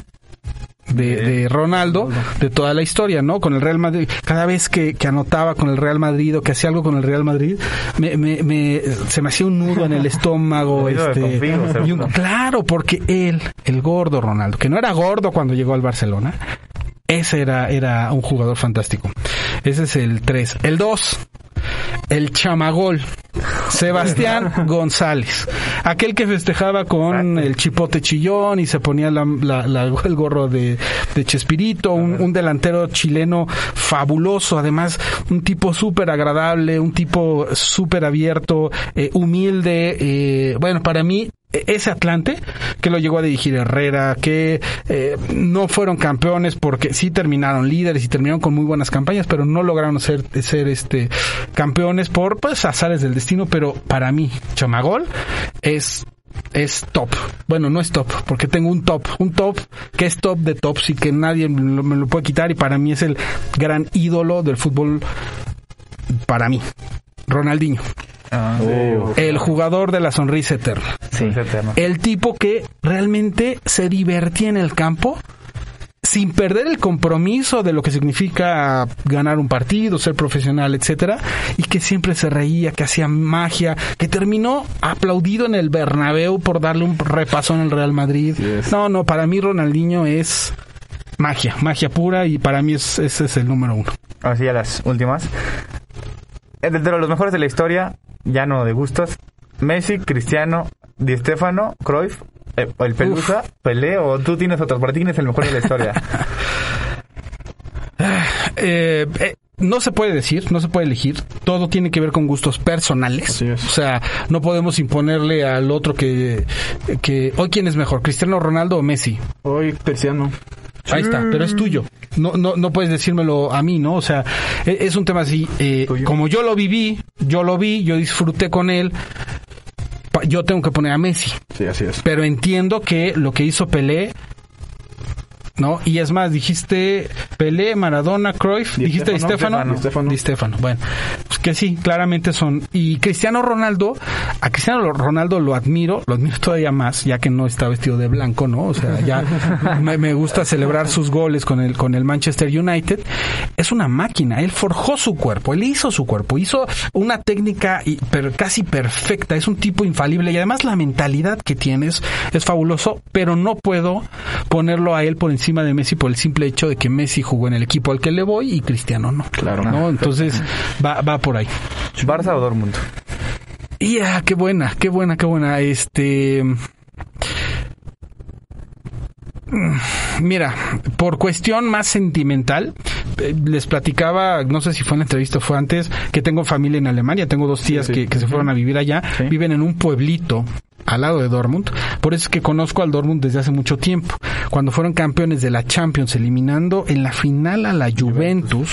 de, de Ronaldo de toda la historia, ¿no? Con el Real Madrid. Cada vez que, que anotaba con el Real Madrid o que hacía algo con el Real Madrid, me, me, me- se me hacía un nudo en el estómago. Este, configo, y un- seguro. claro, porque él, el gordo Ronaldo, que no era gordo cuando llegó al Barcelona, ese era, era un jugador fantástico. Ese es el 3. El 2. El chamagol. Sebastián González. Aquel que festejaba con el chipote chillón y se ponía la- la- la- el gorro de, de Chespirito. Un, un delantero chileno fabuloso. Además, un tipo súper agradable, un tipo súper abierto, eh, humilde. eh, bueno, para mí, ese Atlante que lo llegó a dirigir Herrera, que eh, no fueron campeones porque sí terminaron líderes y terminaron con muy buenas campañas, pero no lograron ser, ser este campeones por pues azares del destino, pero para mí Chamagol es es top. Bueno, no es top, porque tengo un top, un top que es top de tops y que nadie me lo, me lo puede quitar y para mí es el gran ídolo del fútbol para mí. Ronaldinho. Ah, El jugador de la sonrisa eterna. Sí. El tipo que realmente se divertía en el campo sin perder el compromiso de lo que significa ganar un partido, ser profesional, etcétera, y que siempre se reía, que hacía magia, que terminó aplaudido en el Bernabéu por darle un repasón al Real Madrid. No, no, para mí Ronaldinho es magia, magia pura y para mí es, ese es el número uno. Así a las últimas. Eh, De, de los mejores de la historia, ya no de gustos. Messi, Cristiano, Di Stefano, Cruyff, eh, el Pelusa, Pelé o tú tienes otros. Para ti, ¿quién es el mejor de la historia? Eh, eh, no se puede decir, no se puede elegir. Todo tiene que ver con gustos personales. O sea, no podemos imponerle al otro que, que hoy quién es mejor, Cristiano Ronaldo o Messi. Hoy Cristiano. Ahí está, pero es tuyo. No, no, no puedes decírmelo a mí, ¿no? O sea, e- es un tema así. eh, como yo lo viví, yo lo vi, yo disfruté con él. Yo tengo que poner a Messi. Sí, así es. Pero entiendo que lo que hizo Pelé, ¿no? Y es más, dijiste Pelé, Maradona, Cruyff, Di dijiste Di Stefano. Di. Di Stéfano, bueno. Pues que sí, claramente son. Y Cristiano Ronaldo, a Cristiano Ronaldo lo admiro, lo admiro todavía más, ya que no está vestido de blanco, ¿no? O sea, ya me, me gusta celebrar sus goles con el, con el Manchester United. Es una máquina, él forjó su cuerpo, él hizo su cuerpo, hizo una técnica y- per- casi perfecta, es un tipo infalible y además la mentalidad que tienes es fabuloso, pero no puedo ponerlo a él por encima de Messi por el simple hecho de que Messi jugó en el equipo al que le voy y Cristiano no. Claro. ¿no? Entonces va, va por ahí. ¿Barça o Dortmund? Y ah, qué buena, qué buena, qué buena. Este. Mira, por cuestión más sentimental, eh, les platicaba, no sé si fue en la entrevista o fue antes, que tengo familia en Alemania, tengo dos tías sí. Que, que se fueron a vivir allá, viven en un pueblito al lado de Dortmund, por eso es que conozco al Dortmund desde hace mucho tiempo. Cuando fueron campeones de la Champions, eliminando en la final a la Juventus,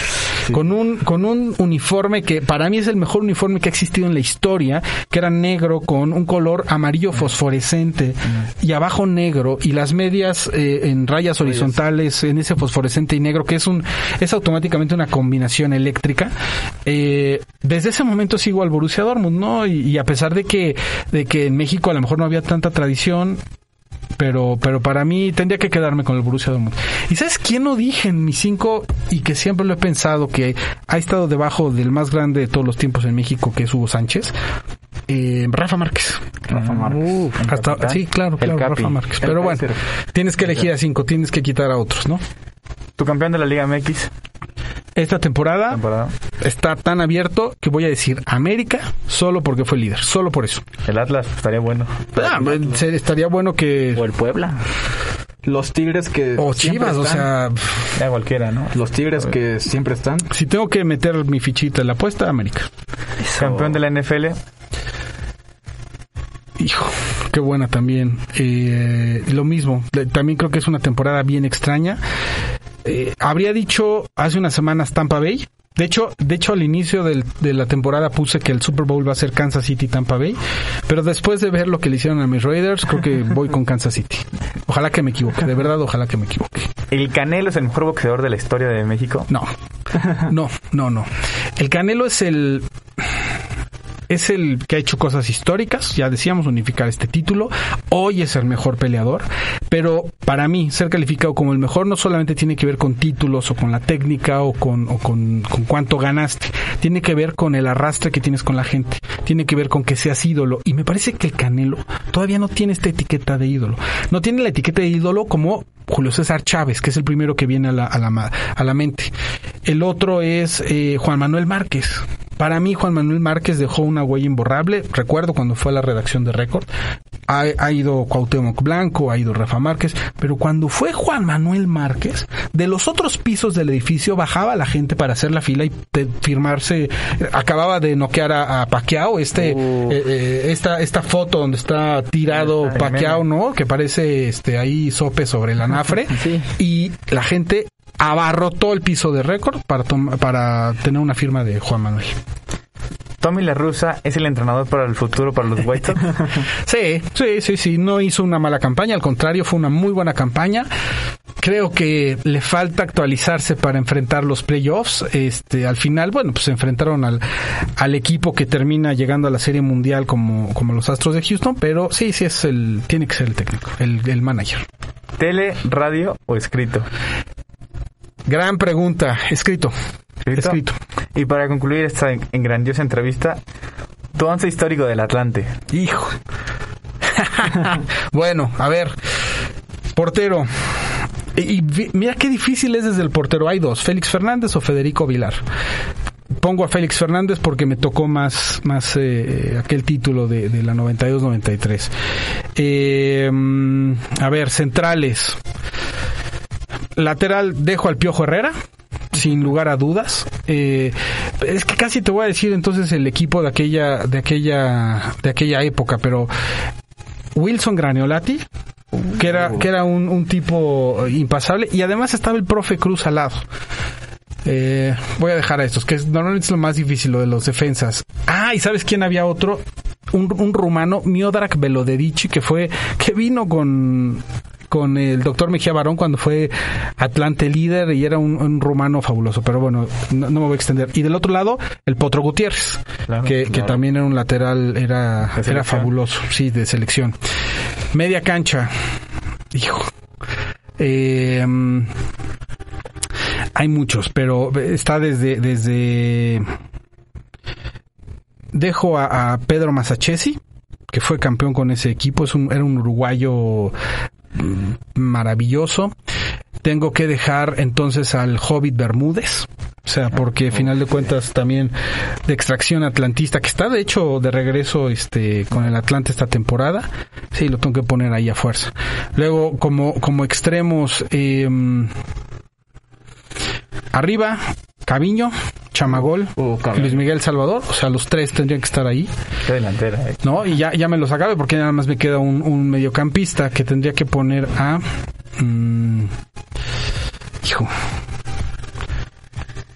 con un con un uniforme que para mí es el mejor uniforme que ha existido en la historia, que era negro con un color amarillo fosforescente y abajo negro y las medias eh, en rayas horizontales en ese fosforescente y negro que es un es automáticamente una combinación eléctrica. Eh, desde ese momento sigo al Borussia Dortmund, ¿no? Y, y a pesar de que de que en México a lo mejor no había tanta tradición, pero pero para mí tendría que quedarme con el Borussia Dortmund. ¿Y sabes quién no dije en mis cinco y que siempre lo he pensado que ha estado debajo del más grande de todos los tiempos en México, que es Hugo Sánchez? Eh, Rafa Márquez. Rafa Márquez. Hasta- sí, claro, claro. Rafa Márquez. Pero bueno, tienes que elegir a cinco, tienes que quitar a otros, ¿no? ¿Tu campeón de la Liga MX? Esta temporada Temporada. está tan abierto que voy a decir América solo porque fue líder, solo por eso. El Atlas estaría bueno. Ah, se- estaría bueno que O el Puebla. Los Tigres que o Chivas, o sea, Ya cualquiera, ¿no? Los Tigres que siempre están. si tengo que meter mi fichita en la apuesta, América. Campeón de la NFL. Hijo, qué buena también. Eh, lo mismo, también creo que es una temporada bien extraña. Eh, habría dicho hace unas semanas Tampa Bay. De hecho, de hecho al inicio del- de la temporada puse que el Super Bowl va a ser Kansas City Tampa Bay, pero después de ver lo que le hicieron a mis Raiders, creo que voy con Kansas City. Ojalá que me equivoque, de verdad, ojalá que me equivoque. ¿El Canelo es el mejor boxeador de la historia de México? No, no, no, no. El Canelo es el es el que ha hecho cosas históricas, ya decíamos unificar este título, hoy es el mejor peleador, pero para mí ser calificado como el mejor no solamente tiene que ver con títulos o con la técnica o con, o con, cuánto ganaste, tiene que ver con el arrastre que tienes con la gente, tiene que ver con que seas ídolo y me parece que el Canelo todavía no tiene esta etiqueta de ídolo, no tiene la etiqueta de ídolo como Julio César Chávez, que es el primero que viene a la, a la, a la mente. El otro es eh, Juan Manuel Márquez. Para mí, Juan Manuel Márquez dejó una huella imborrable. Recuerdo cuando fue a la redacción de Récord. Ha, ha ido Cuauhtémoc Blanco, ha ido Rafa Márquez, pero cuando fue Juan Manuel Márquez, de los otros pisos del edificio bajaba la gente para hacer la fila y firmarse. Acababa de noquear a, a Pacquiao, este, eh, eh, esta, esta foto donde está tirado El Pacquiao, meme. ¿no? Que parece este ahí sope sobre la nafre. Y la gente abarrotó el piso de récord para, para tener una firma de Juan Manuel. Tommy La Russa es el entrenador para el futuro para los White Sox. Sí, sí, sí, sí, no hizo una mala campaña, al contrario, fue una muy buena campaña. Creo que le falta actualizarse para enfrentar los playoffs. Este, al final, bueno, pues se enfrentaron al, al equipo que termina llegando a la Serie Mundial como, como los Astros de Houston, pero sí, sí es el, tiene que ser el técnico, el, el manager. ¿Tele, radio o escrito? Gran pregunta, escrito. Escrito. Y para concluir esta en, en grandiosa entrevista, tu once histórico del Atlante. Hijo. bueno, a ver. Portero. Y, mira qué difícil es desde el portero. Hay dos, Félix Fernández o Federico Vilar. Pongo a Félix Fernández porque me tocó más, más eh, aquel título de, de la 92-93. Eh, mm, a ver, centrales. Lateral dejo al Piojo Herrera, sin lugar a dudas. Eh, es que casi te voy a decir entonces el equipo de aquella, de aquella, de aquella época, pero Wilson Graniolati, que era, que era un, tipo impasable, y además estaba el profe Cruz al lado. Eh, voy a dejar a estos, que es, normalmente es lo más difícil, lo de los defensas. Ah, y ¿sabes quién había otro? Un, un rumano, Miodrag Velodedici, que fue, que vino con, con el doctor Mejía Barón cuando fue Atlante líder y era un, un rumano fabuloso, pero bueno, no, no me voy a extender. Y del otro lado, el Potro Gutiérrez, que, que claro. también era un lateral, era, era fabuloso, sí, de selección. Media cancha, hijo. Eh, mm, hay muchos, pero está desde desde dejo a, a Pedro Masachesi, que fue campeón con ese equipo, es un, era un uruguayo maravilloso. Tengo que dejar entonces al Hobbit Bermúdez, o sea, porque final de cuentas también de extracción atlantista, que está de hecho de regreso este con el Atlante esta temporada, sí, lo tengo que poner ahí a fuerza. Luego, como, como extremos, eh, arriba, Caviño, Chamagol, Luis Miguel Salvador, o sea, los tres tendrían que estar ahí. Qué delantera. eh. ¿no? Y ya, ya me los acabe porque nada más me queda un, un mediocampista que tendría que poner a... mm, hijo.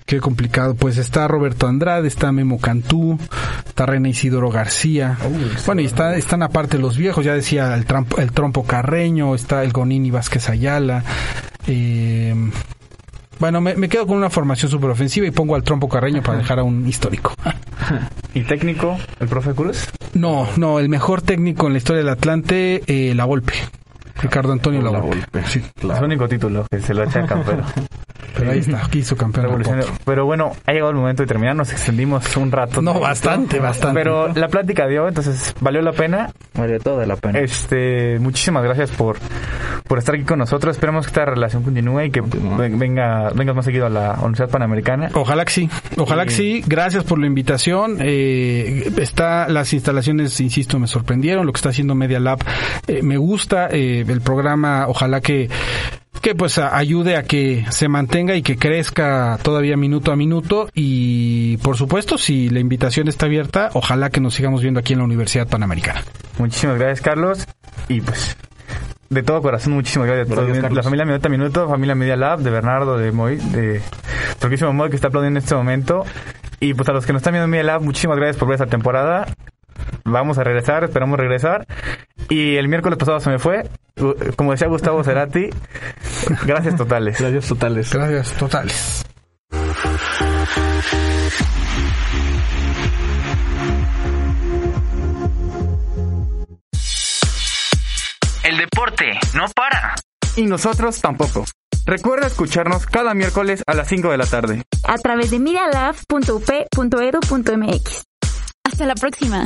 Qué complicado. Pues está Roberto Andrade, está Memo Cantú, está René Isidoro García. bueno, y está, están aparte los viejos, ya decía el, trampo- el Trompo Carreño, está el Gonini Vázquez Ayala. eh, bueno, me, me quedo con una formación superofensiva y pongo al Trompo Carreño para dejar a un histórico. ¿Y técnico, el profe Cruz? No, no, el mejor técnico en la historia del Atlante, eh, La Volpe. Ricardo Antonio La Volpe. Sí, Es el único título que se lo achacan, pero... pero ahí está, aquí hizo campeón. Pero bueno, ha llegado el momento de terminar. Nos extendimos un rato. No, bastante, bastante. Pero la plática dio, entonces valió la pena. Vale toda la pena. Este, muchísimas gracias por, por estar aquí con nosotros. Esperemos que esta relación continúe y que ven- venga, vengas más seguido a la Universidad Panamericana. Ojalá que sí, ojalá que sí. Gracias por la invitación. Eh, está las instalaciones, insisto, me sorprendieron. Lo que está haciendo Media Lab eh, me gusta. Eh, el programa, ojalá que que pues a- ayude a que se mantenga y que crezca todavía minuto a minuto y por supuesto si la invitación está abierta ojalá que nos sigamos viendo aquí en la Universidad Panamericana Muchísimas gracias, Carlos. Y pues, de todo corazón, muchísimas gracias a todos. La familia Minuto a Minuto, familia Media Lab, de Bernardo, de Moy, de Torquísimo Moy, que está aplaudiendo en este momento. Y pues a los que nos están viendo en Media Lab, muchísimas gracias por ver esta temporada. Vamos a regresar, esperamos regresar. Y el miércoles pasado se me fue. Como decía Gustavo Cerati, gracias totales. Gracias totales. gracias totales El deporte no para. Y nosotros tampoco. Recuerda escucharnos cada miércoles a las 5 de la tarde. A través de medialab.up.edu.mx. Hasta la próxima.